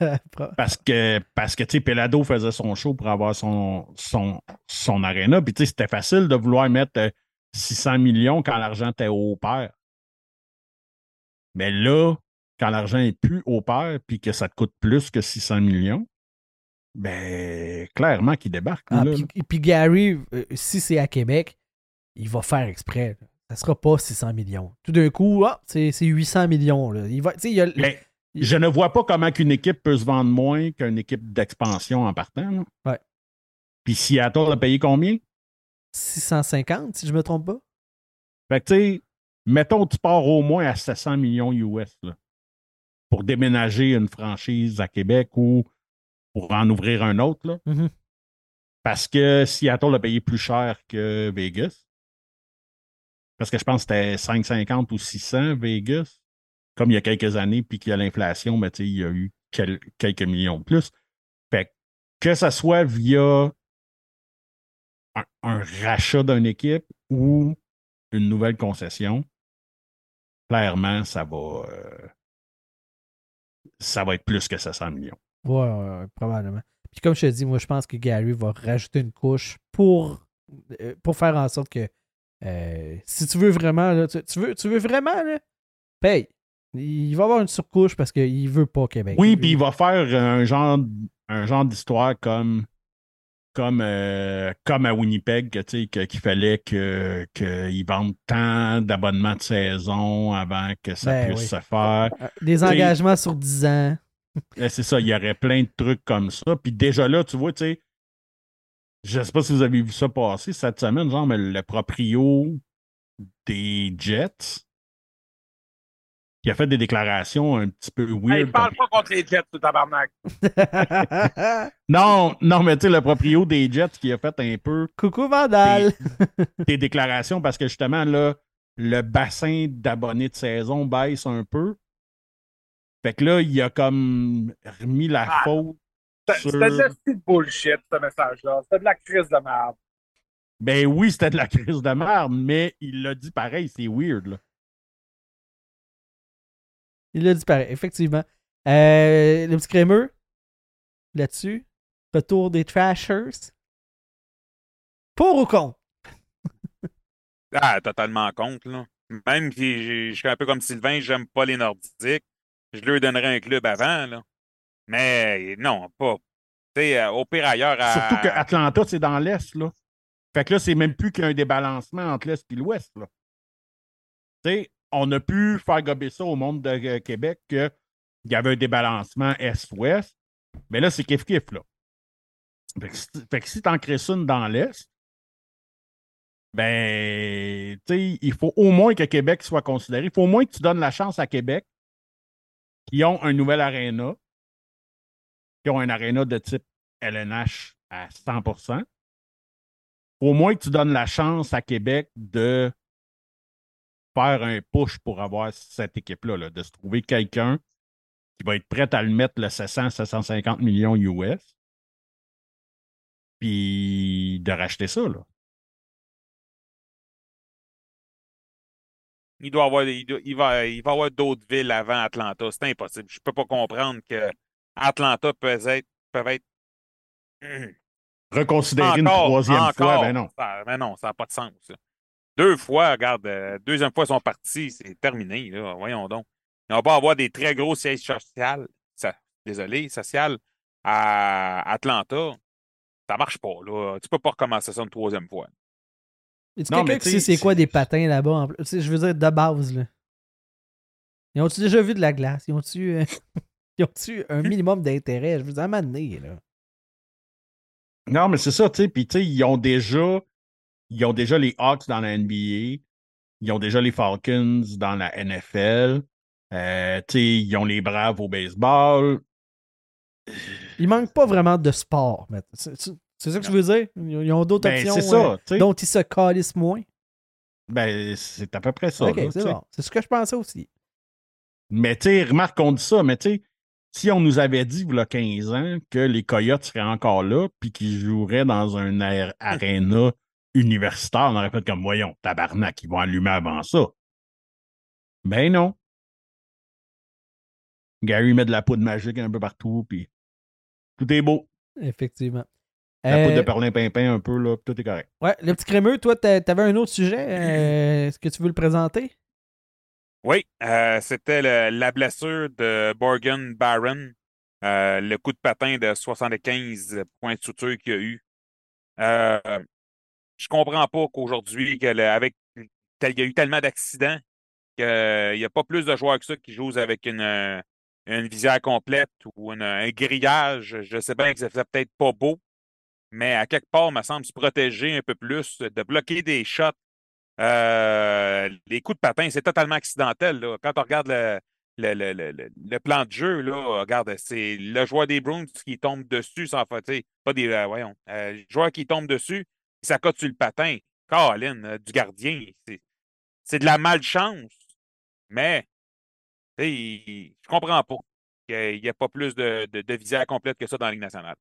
B: [laughs] Parce que, parce que tu sais, Pelado faisait son show pour avoir son, son, son aréna. Puis, tu sais, c'était facile de vouloir mettre euh, 600 millions quand l'argent était au pair. Mais là, quand l'argent est plus au pair puis que ça te coûte plus que 600 millions, ben, clairement qu'il débarque.
A: Ah, puis, Gary, euh, si c'est à Québec, il va faire exprès. là. Ça sera pas 600 millions. Tout d'un coup, ah, c'est c'est 800 millions. Là. Il va, il a-
B: Mais je ne vois pas comment qu'une équipe peut se vendre moins qu'une équipe d'expansion en partant.
A: Ouais.
B: Puis Seattle a payé combien?
A: 650, si je me trompe pas.
B: Fait que, tu sais, mettons, tu pars au moins à 700 millions US là, pour déménager une franchise à Québec ou pour en ouvrir un autre. Là,
A: Mhm.
B: parce que Seattle a payé plus cher que Vegas. Parce que je pense que c'était 550 ou 600 Vegas. Comme il y a quelques années, puis qu'il y a l'inflation, tu sais, il y a eu quel- quelques millions de plus. Fait que, que ce soit via un, un rachat d'une équipe ou une nouvelle concession, clairement, ça va, euh, ça va être plus que 700 millions.
A: Ouais, ouais, probablement. Puis comme je te dis, moi, je pense que Gary va rajouter une couche pour, euh, pour faire en sorte que euh, si tu veux vraiment, là, tu, tu veux, tu veux vraiment, là, paye. Il va avoir une surcouche parce qu'il veut pas Québec.
B: Oui, puis il va faire un genre, un genre d'histoire comme, comme, euh, comme à Winnipeg, qu'il fallait que- qu'ils vendent tant d'abonnements de saison avant que ça
A: Ben
B: puisse
A: oui.
B: se faire.
A: Euh, Des engagements sur 10 ans.
B: Eh, C'est ça, il y aurait plein de trucs comme ça. Puis déjà là, tu vois, tu sais, je sais pas si vous avez vu ça passer cette semaine, genre, mais le proprio des Jets, qui a fait des déclarations un petit peu
E: Hey,
B: weird.
E: parle
B: comme-
E: pas contre les Jets, tout tabarnak. [laughs]
B: Non, non, mais tu sais, le proprio des Jets qui a fait un peu
A: Coucou Vandal. [laughs]
B: des déclarations parce que justement, là, le bassin d'abonnés de saison baisse un peu. Fait que là, il a comme remis la
E: Ah,
B: faute
E: C'était
B: sur...
E: c'était de la petite bullshit, ce message-là. C'était de la crise de merde.
B: Ben oui, c'était de la crise de merde, mais il l'a dit pareil, c'est weird, là.
A: Il l'a dit pareil, effectivement. Euh, le petit crémeux, là-dessus. Retour des Trashers. Pour ou contre? [laughs]
E: Ah, totalement contre, là. Même si je suis un peu comme Sylvain, j'aime pas les Nordiques. Je leur donnerais un club avant, là. Mais non, pas. Tu sais, euh, au pire ailleurs, à...
B: Surtout que Atlanta, c'est dans l'Est, là. Fait que là, c'est même plus qu'un débalancement entre l'Est et l'Ouest, là. Tu sais, on a pu faire gober ça au monde de euh, Québec qu'il y avait un débalancement Est-Ouest. Mais là, c'est kiff-kiff, là. Fait que, si- t'en crées une dans l'Est, ben, tu il faut au moins que Québec soit considéré. Il faut au moins que tu donnes la chance à Québec qui ont un nouvel aréna, qui ont un aréna de type LNH à 100% Au moins que tu donnes la chance à Québec de faire un push pour avoir cette équipe-là, là, de se trouver quelqu'un qui va être prêt à le mettre le 700, 750 millions US. puis de racheter ça, là.
E: Il doit avoir, il, doit- il va, il va y avoir d'autres villes avant Atlanta. C'est impossible. Je peux pas comprendre que Atlanta peut être, peut être.
B: Reconsidérer une troisième
E: encore.
B: fois, ben non.
E: Ça, ben non, ça n'a pas de sens. Deux fois, regarde, euh, deuxième fois, ils sont partis, c'est terminé. Là, voyons donc. On va pas avoir des très gros sièges sociaux, ça, désolé, social à Atlanta. Ça marche pas. Là. Tu peux pas recommencer ça une troisième fois.
A: Y
B: Non,
A: quelqu'un qui sait c'est quoi des patins là-bas? en Je veux dire, de base, là. Ils ont-tu déjà vu de la glace? Ils ont-tu euh, [laughs] ils ont-tu un minimum d'intérêt? Je veux dire, à un moment donné, là.
B: Non, mais c'est ça, tu sais. Puis, tu sais, ils ont déjà. Ils ont déjà les Hawks dans la NBA. Ils ont déjà les Falcons dans la NFL. Euh, ils ont les Braves au baseball.
A: Il manque pas vraiment de sport. C'est ça que je veux dire? Ils ont- d'autres
B: Ben,
A: options
B: c'est ça,
A: euh, dont ils se calissent moins.
B: Ben, c'est à peu près ça.
A: c'est bon. Ce que je pensais aussi.
B: Mais tu sais, remarque qu'on dit ça, mais tu sais, si on nous avait dit, il y a 15 ans, que les Coyotes seraient encore là, puis qu'ils joueraient dans un air- aréna universitaire, on aurait fait comme, voyons, tabarnak, ils vont allumer avant ça. Ben non. Gary met de la poudre magique un peu partout, puis tout est beau.
A: Effectivement.
B: La
A: Euh,
B: poudre de perlimpinpin un peu, là, puis tout est correct.
A: Ouais, le petit crémeux, toi, t'a- t'avais un autre sujet. euh, [clears throat] Est-ce que tu veux le présenter?
E: Oui, euh, c'était la blessure de Morgan Barron, euh, le coup de patin de 75 points de suture qu'il y a eu. Euh, je comprends pas qu'aujourd'hui, il y a eu tellement d'accidents qu'il n'y a pas plus de joueurs que ça qui jouent avec une, euh, une visière complète ou un grillage. Je sais bien que ça fait peut-être pas beau, mais à quelque part, il me semble se protéger un peu plus, de bloquer des shots. Euh, les coups de patin, c'est totalement accidentel. Quand on regarde le, le, le- le- plan de jeu, là, regarde, c'est le joueur des Bruins qui tombe dessus sans sais, pas des, euh, voyons, euh, le joueur qui tombe dessus, ça cote sur le patin. Colin, euh, du gardien, c'est, de la malchance. Mais, il- je comprends pas qu'il n'y a pas plus de, de, de visière complète que ça dans la Ligue nationale.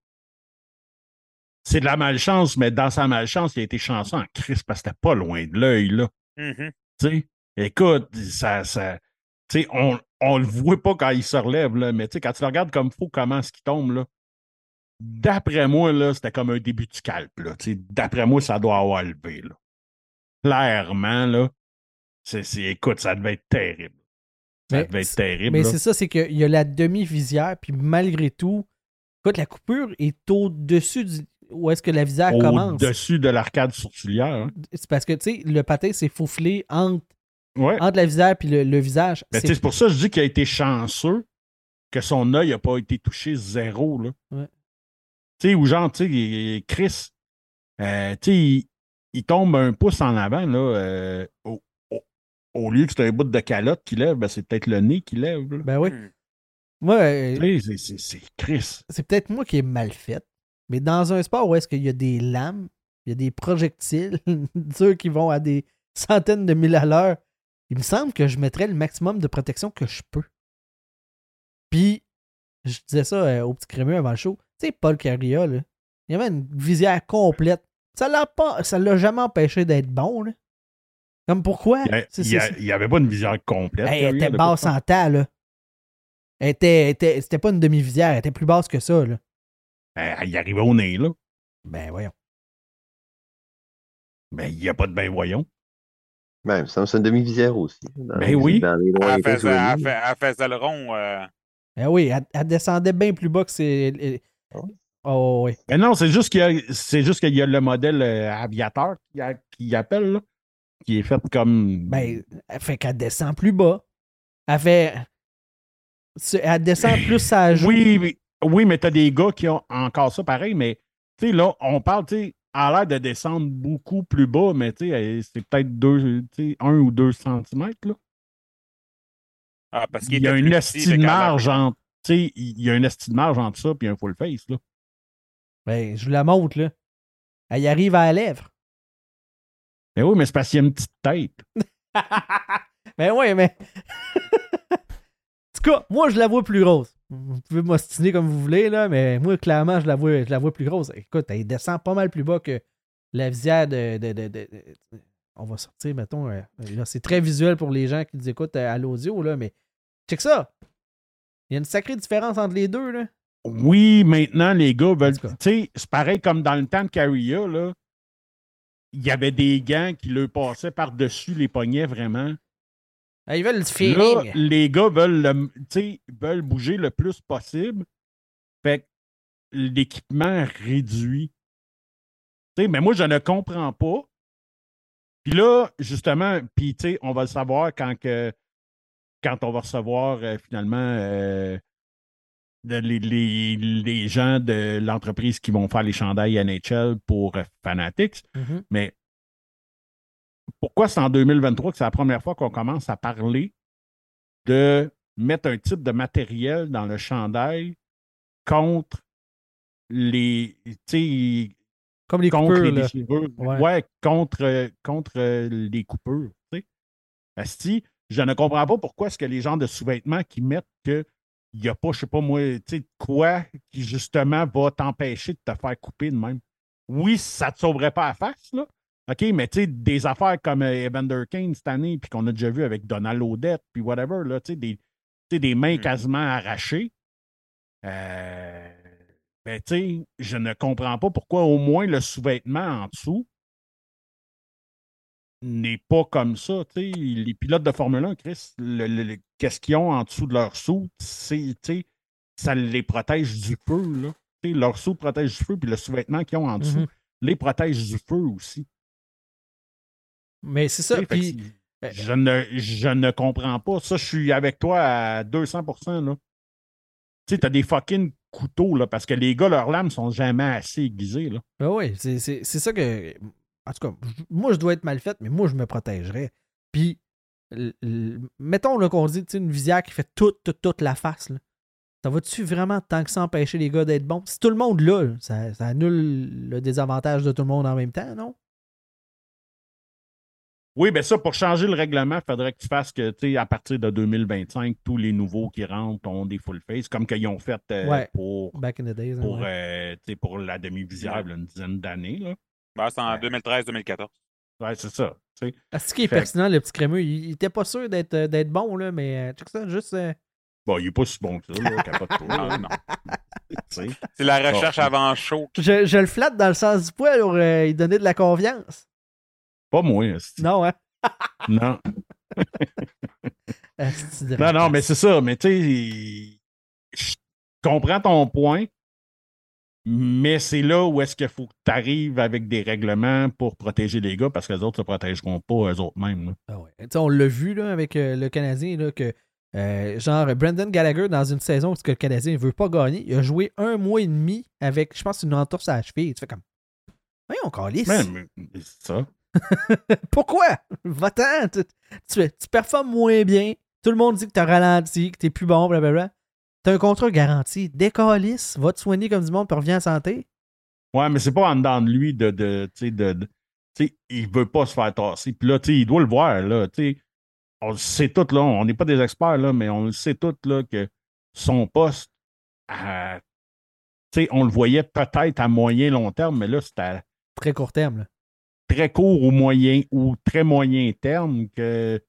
B: C'est de la malchance, mais dans sa malchance, il a été chanceux en crise parce que c'était pas loin de l'œil, là.
E: Mhm.
B: Sais, écoute, ça, on, on le voit pas quand il se relève, là, mais quand tu le regardes comme faut, comment est-ce qu'il tombe, là, d'après moi, là, c'était comme un début de sais, d'après moi, ça doit avoir levé, là. Clairement, là, c'est, écoute, ça devait être terrible. Ça
A: Mais
B: devait être terrible,
A: Mais c'est ça, c'est qu'il y a la demi-visière, puis malgré tout, écoute, la coupure est au-dessus du. Où est-ce que la visière commence?
B: Au-dessus de l'arcade sourcilière, hein.
A: C'est parce que, tu sais, le patin s'est faufilé entre,
B: Ouais.
A: entre la visière et le, le visage. C'est-
B: pour ça que je dis qu'il a été chanceux que son œil n'a pas été touché zéro. Là.
A: Ouais.
B: Tu sais, ou genre, tu sais, Chris, euh, tu sais, il, il tombe un pouce en avant, là, euh, au, au- au lieu que c'est un bout de calotte qui lève, ben, c'est peut-être le nez qui lève. là.
A: Ben oui.
E: Hmm.
A: Moi, euh,
B: Tu sais, c'est- Chris.
A: c'est peut-être moi qui ai mal fait. Mais dans un sport où est-ce qu'il y a des lames, il y a des projectiles [laughs] durs qui vont à des centaines de milles à l'heure, il me semble que je mettrais le maximum de protection que je peux. Puis, je disais ça euh, au petit crémeux avant le show. Tu sais, Paul Carrier, là, il avait une visière complète. Ça l'a pas, ça l'a jamais empêché d'être bon, là. Comme pourquoi?
B: Il n'y avait pas une visière complète. Là,
A: elle était basse en temps, là. Elle était, était- c'était pas une demi-visière, elle était plus basse que ça, là.
B: il arrivait au nez, là.
A: Ben voyons.
B: Mais il n'y a pas de ben voyons.
F: Ben, ça me semble une demi-visière aussi.
B: Ben oui.
F: Dans les
E: Elle faisait, elle faisait le rond. euh,
A: Eh oui, elle, elle descendait bien plus bas que c'est.
F: Ah oui?
A: Oh oui.
B: Mais non, c'est juste qu'il y a, c'est juste qu'il y a le modèle euh, aviateur qui, a- qui appelle, là, qui est fait comme.
A: Ben, elle fait qu'elle descend plus bas. Elle fait. Elle descend [clears throat] plus sa joue.
B: oui, mais- oui, mais t'as des gars qui ont encore ça pareil, mais tu sais, là, on parle, tu sais, à l'air de descendre beaucoup plus bas, mais tu sais, c'est peut-être deux, tu sais, un ou deux centimètres, là.
E: ah, parce qu'il
B: Il y a une
E: plus
B: esti
E: petit,
B: de
E: le
B: marge entre, sais, il y a une esti de marge entre ça et un full face, là.
A: Ben, je vous la montre, là. Elle y arrive à la lèvre.
B: Mais oui, mais c'est parce qu'il y a une petite tête. [laughs]
A: ben oui, mais. [laughs] en tout cas, moi, je la vois plus grosse. Vous pouvez m'ostiner comme vous voulez, là, mais moi, clairement, je la vois, je la vois plus grosse. Écoute, elle descend pas mal plus bas que la visière de. de- de- on va sortir, mettons. euh, là, c'est très visuel pour les gens qui nous écoutent euh, à l'audio, là, mais check ça! Il y a une sacrée différence entre les deux, là.
B: Oui, maintenant, les gars veulent. Tu sais, c'est pareil comme dans le temps de Carria, là. Il y avait des gants qui leur passaient par-dessus les poignets vraiment.
A: Ah, Ils veulent du
B: Là, les gars veulent, le- veulent bouger le plus possible. Fait que l'équipement réduit. Tu sais, mais moi, je ne comprends pas. Puis là, justement, puis tu sais, on va le savoir quand, que, quand on va recevoir euh, finalement euh, de- les, les- les gens de l'entreprise qui vont faire les chandails NHL pour euh, Fanatics.
A: Mhm.
B: Mais pourquoi c'est en 2023 que c'est la première fois qu'on commence à parler de mettre un type de matériel dans le chandail contre les.
A: Comme les
B: contre
A: coupures,
B: les déchirures.
A: Ouais.
B: Ouais, contre, contre les coupures. Asti, je ne comprends pas pourquoi est-ce que les gens de sous-vêtements qui mettent que il n'y a pas, je sais pas moi, tu sais, quoi qui justement va t'empêcher de te faire couper de même. Oui, ça ne te sauverait pas la face, là. OK, mais tu sais, des affaires comme euh, Evander Kane cette année, puis qu'on a déjà vu avec Donald Odette, puis whatever, là, tu sais, des, des mains
E: Mm.
B: quasiment arrachées. Euh, ben, tu sais, je ne comprends pas pourquoi au moins le sous-vêtement en dessous n'est pas comme ça. tu sais. Les pilotes de Formule 1, Chris, le- le- le- qu'est-ce qu'ils ont en dessous de leur sou, ça les protège du feu. Là. Leur sou protège du feu, puis le sous-vêtement qu'ils ont en dessous
A: Mhm.
B: les protège du feu aussi.
A: Mais c'est ça.
B: c'est- je, ne, je ne comprends pas. Ça, je suis avec toi à 200 là. Tu sais, t'as des fucking couteaux, là, parce que les gars, leurs lames sont jamais assez aiguisées, là.
A: Ben oui, c'est ça que. En tout cas, moi, je dois être mal faite, mais moi, je me protégerais. Puis, mettons qu'on dit une visière qui fait toute, toute, toute la face. Là. Ça va-tu vraiment tant que ça empêcher les gars d'être bons? Si tout le monde là, là, ça, ça annule le désavantage de tout le monde en même temps, non?
B: Oui, ben ça, pour changer le règlement, il faudrait que tu fasses que, tu sais, à partir de 2025, tous les nouveaux qui rentrent ont des full face, comme qu'ils ont fait euh,
A: Ouais.
B: pour,
A: Back in the days. hein,
B: pour,
A: ouais.
B: euh, pour la demi-visière, une dizaine d'années, là.
E: Ben, c'est en
B: Ouais.
E: 2013-2014.
B: Ouais, c'est ça. tu sais.
A: Ah, ce qui est
B: Fait-
A: pertinent, le petit crémeux, il, il était pas sûr d'être euh, d'être bon, là, mais euh, check ça, juste. euh,
B: Bon, il n'est pas si bon que ça, là, [laughs] capote pas,
E: Non,
B: là,
E: non.
B: tu sais.
E: C'est la recherche
B: Bon.
E: avant chaud.
A: je, je le flatte dans le sens du poil pour euh, lui donner de la confiance.
B: Pas moi.
A: Non, hein? [laughs] [laughs]
B: non. Non, non, mais c'est ça. Mais tu sais, je comprends ton point, mais c'est là où est-ce qu'il faut que tu arrives avec des règlements pour protéger les gars parce que les autres ne se protégeront pas eux autres mêmes. là.
A: Ah ouais. On l'a vu là, avec euh, le Canadien, là, que euh, genre Brendan Gallagher, dans une saison où le Canadien ne veut pas gagner, il a joué un mois et demi avec, je pense, une entorse à la cheville. Tu fais comme. Voyons,
B: mais c'est ça. [laughs]
A: Pourquoi? Va-t'en. Tu, tu, tu performes moins bien. Tout le monde dit que t'as ralenti, que t'es plus bon, blablabla. T'as un contrat garanti. Décalisse, va te soigner comme du monde, puis reviens en santé.
B: Ouais, mais c'est pas en dedans de lui de. de, tu sais, de, il veut pas se faire tasser. Puis là, il doit le voir, là. On le sait tout, là. On n'est pas des experts, là, mais on le sait tout, là, que son poste, à- tu sais, on le voyait peut-être à moyen long terme, mais là, c'était à
A: Très court terme. là.
B: très court ou moyen ou très moyen terme que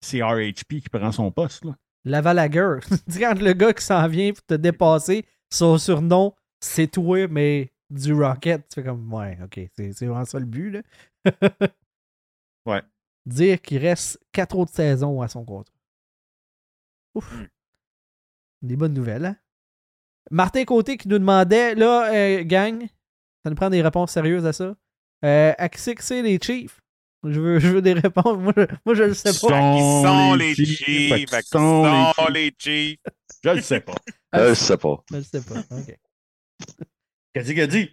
B: c'est RHP qui prend son poste, là.
A: Laval [laughs] Dis quand le gars qui s'en vient pour te dépasser, son surnom, c'est toi, mais du Rocket. Tu fais comme, ouais, ok, c'est vraiment ça le but, là. [laughs]
B: Ouais.
A: Dire qu'il reste quatre autres saisons à son contrat. Ouf.
E: Hmm.
A: Des bonnes nouvelles, hein? Martin Côté qui nous demandait, là, euh, gang, ça nous prend des réponses sérieuses à ça. Euh, à qui c'est que c'est les Chiefs? Je veux, je veux des réponses. Moi, je, moi, je le sais pas.
E: Qui sont
B: les
E: les
B: Chiefs, qu'ils sont les Chiefs.
E: les Chiefs.
B: Je le sais pas.
F: Euh, je sais pas.
A: Je le sais pas. OK.
B: Qu'est-ce qu'il a dit?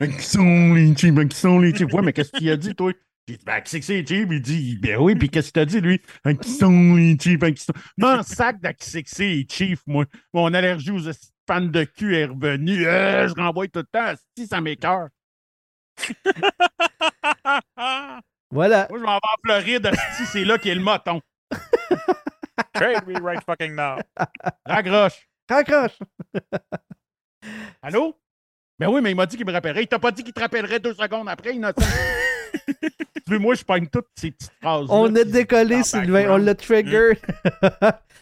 B: Ben, Qui sont les Chiefs? Ben, Qui sont les Chiefs? Ouais, mais qu'est-ce qu'il a dit, toi? J'ai dit, ben, qui c'est que c'est les Chiefs? Il dit, ben oui, puis qu'est-ce qu'il t'a dit, lui? Ben, Qui sont les Chiefs? Ben, qui sont... Non, sac de qui c'est que c'est les Chiefs, moi. Mon allergie aux fans de cul est revenue. Euh, je renvoie tout le temps. Si, ça m'écoeure. [laughs]
A: Voilà.
B: Moi, je m'en vais en Floride. Si, c'est là qu'est le moton. [laughs]
E: Trade me right fucking now.
B: Raccroche.
A: Raccroche! [laughs]
B: Allô? Ben oui, mais il m'a dit qu'il me rappellerait. Il t'a pas dit qu'il te rappellerait deux secondes après, innocent. [laughs] tu veux, moi, je pogne toutes ces petites phrases.
A: On a décollé, Sylvain, on l'a trigger.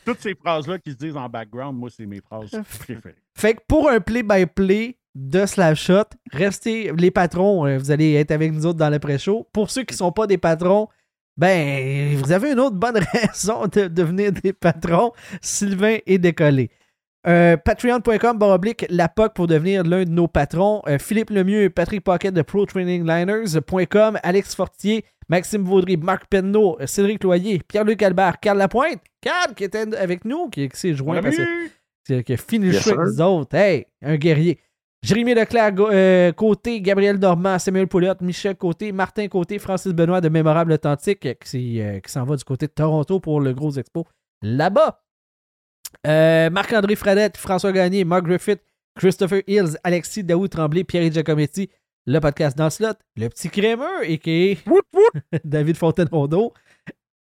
B: Toutes ces phrases-là qui se disent en background, moi, c'est mes phrases préférées.
A: Fait que pour un play-by-play de Slapshot, restez les patrons, euh, vous allez être avec nous autres dans le pré-show. Pour ceux qui ne sont pas des patrons, ben, vous avez une autre bonne [laughs] raison de devenir des patrons. Sylvain est décollé. Euh, Patreon.com, baroblique, la POC pour devenir l'un de nos patrons. Euh, Philippe Lemieux, Patrick Pocket de ProTrainingLiners.com, Alex Fortier, Maxime Vaudry, Marc Penneau, Cédric Loyer, Pierre-Luc Albert, Carl Lapointe, Carl qui était avec nous, qui, qui s'est joint parce que- qui, a fini le show avec nous autres. Hey, un guerrier. Jérémy Leclerc, euh, Côté, Gabriel Dormand, Samuel Pouliot, Michel Côté, Martin Côté, Francis Benoît de Mémorable Authentique euh, qui, euh, qui s'en va du côté de Toronto pour le gros expo là-bas. Euh, Marc-André Fradette, François Gagné, Mark Griffith, Christopher Hills, Alexis Daoud Tremblay, Pierre Giacometti, le podcast dans le slot, le petit crémeux, et [laughs] David Fontaine-Rondeau.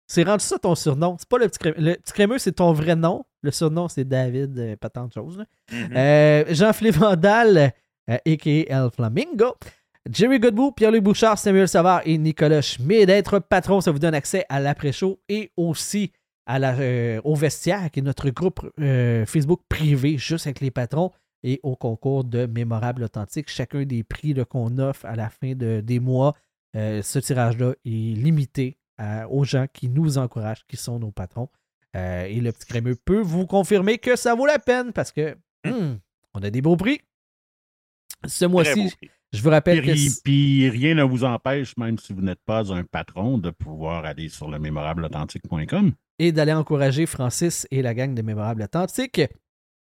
A: C'est rendu ça ton surnom. C'est pas le petit crémeux. Le petit crémeux, c'est ton vrai nom. Le surnom, c'est David, euh, pas tant de choses.
E: Mhm.
A: Euh, Jean-Philippe Vandal, euh, a.k.a. El Flamingo. Jerry Godbout, Pierre-Luc Bouchard, Samuel Savard et Nicolas Schmid. D'être patron, ça vous donne accès à l'après-show et aussi à la, euh, au vestiaire, qui est notre groupe euh, Facebook privé, juste avec les patrons, et au concours de Mémorable Authentique. Chacun des prix qu'on offre à la fin de- des mois, euh, ce tirage-là est limité à- aux gens qui nous encouragent, qui sont nos patrons. Euh, et le petit crémeux peut vous confirmer que ça vaut la peine parce que hmm, on a des beaux prix. Ce mois-ci, je vous rappelle que
B: Puis,
A: c-
B: puis rien ne vous empêche, même si vous n'êtes pas un patron, de pouvoir aller sur le mémorableauthentique.com.
A: et d'aller encourager Francis et la gang de Mémorable Authentique.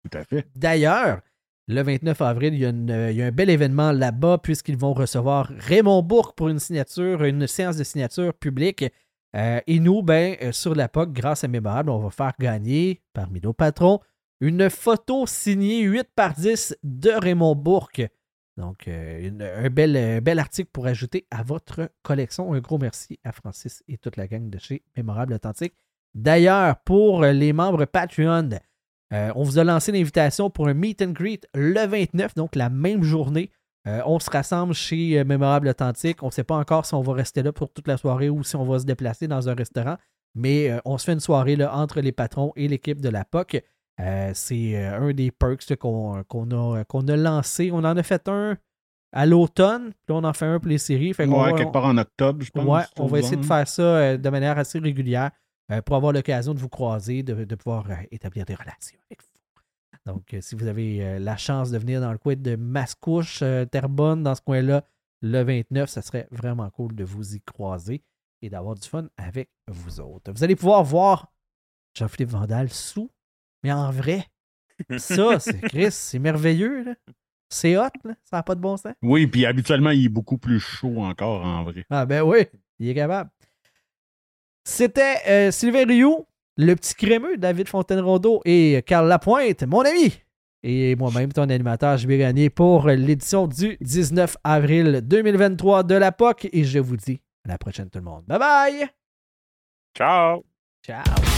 B: Tout à fait.
A: D'ailleurs, le 29 avril, il y a, une- il y a un bel événement là-bas puisqu'ils vont recevoir Raymond Bourque pour une signature, une séance de signature publique. Euh, et nous, ben, euh, sur la POC, grâce à Mémorable, on va faire gagner, parmi nos patrons, une photo signée 8 par 10 de Raymond Bourque. Donc, euh, un, bel, article pour ajouter à votre collection. Un gros merci à Francis et toute la gang de chez Mémorable Authentique. D'ailleurs, pour les membres Patreon, on vous a lancé l'invitation pour un meet and greet le 29, donc la même journée. Euh, on se rassemble chez euh, Mémorable Authentique. On ne sait pas encore si on va rester là pour toute la soirée ou si on va se déplacer dans un restaurant. Mais euh, on se fait une soirée là, entre les patrons et l'équipe de la POC. Euh, c'est un des perks qu'on a, qu'on a lancé. On en a fait un à l'automne, puis on en fait un pour les séries. Fait
B: Ouais,
A: va-
B: quelque part en octobre, je pense.
A: Ouais, on va essayer de faire ça de manière assez régulière pour avoir l'occasion de vous croiser, de, de pouvoir établir des relations avec vous. Donc, euh, si vous avez euh, la chance de venir dans le coin de Mascouche, euh, Terrebonne, dans ce coin-là, le 29, ça serait vraiment cool de vous y croiser et d'avoir du fun avec vous autres. Vous allez pouvoir voir Jean-Philippe Vandal sous, mais en vrai. Ça, [laughs] c'est Chris, c'est merveilleux. là. C'est hot, là. ça n'a pas de bon sens.
B: Oui, puis habituellement, il est beaucoup plus chaud encore en vrai.
A: Ah ben oui, il est capable. C'était euh, Sylvain Rioux, le petit crémeux, David Fontaine-Rondeau et Carl Lapointe, mon ami. Et moi-même, ton animateur, je vais gagner pour l'édition du 19 avril 2023 de la POC. Et je vous dis à la prochaine tout le monde. Bye bye!
E: Ciao!
A: Ciao!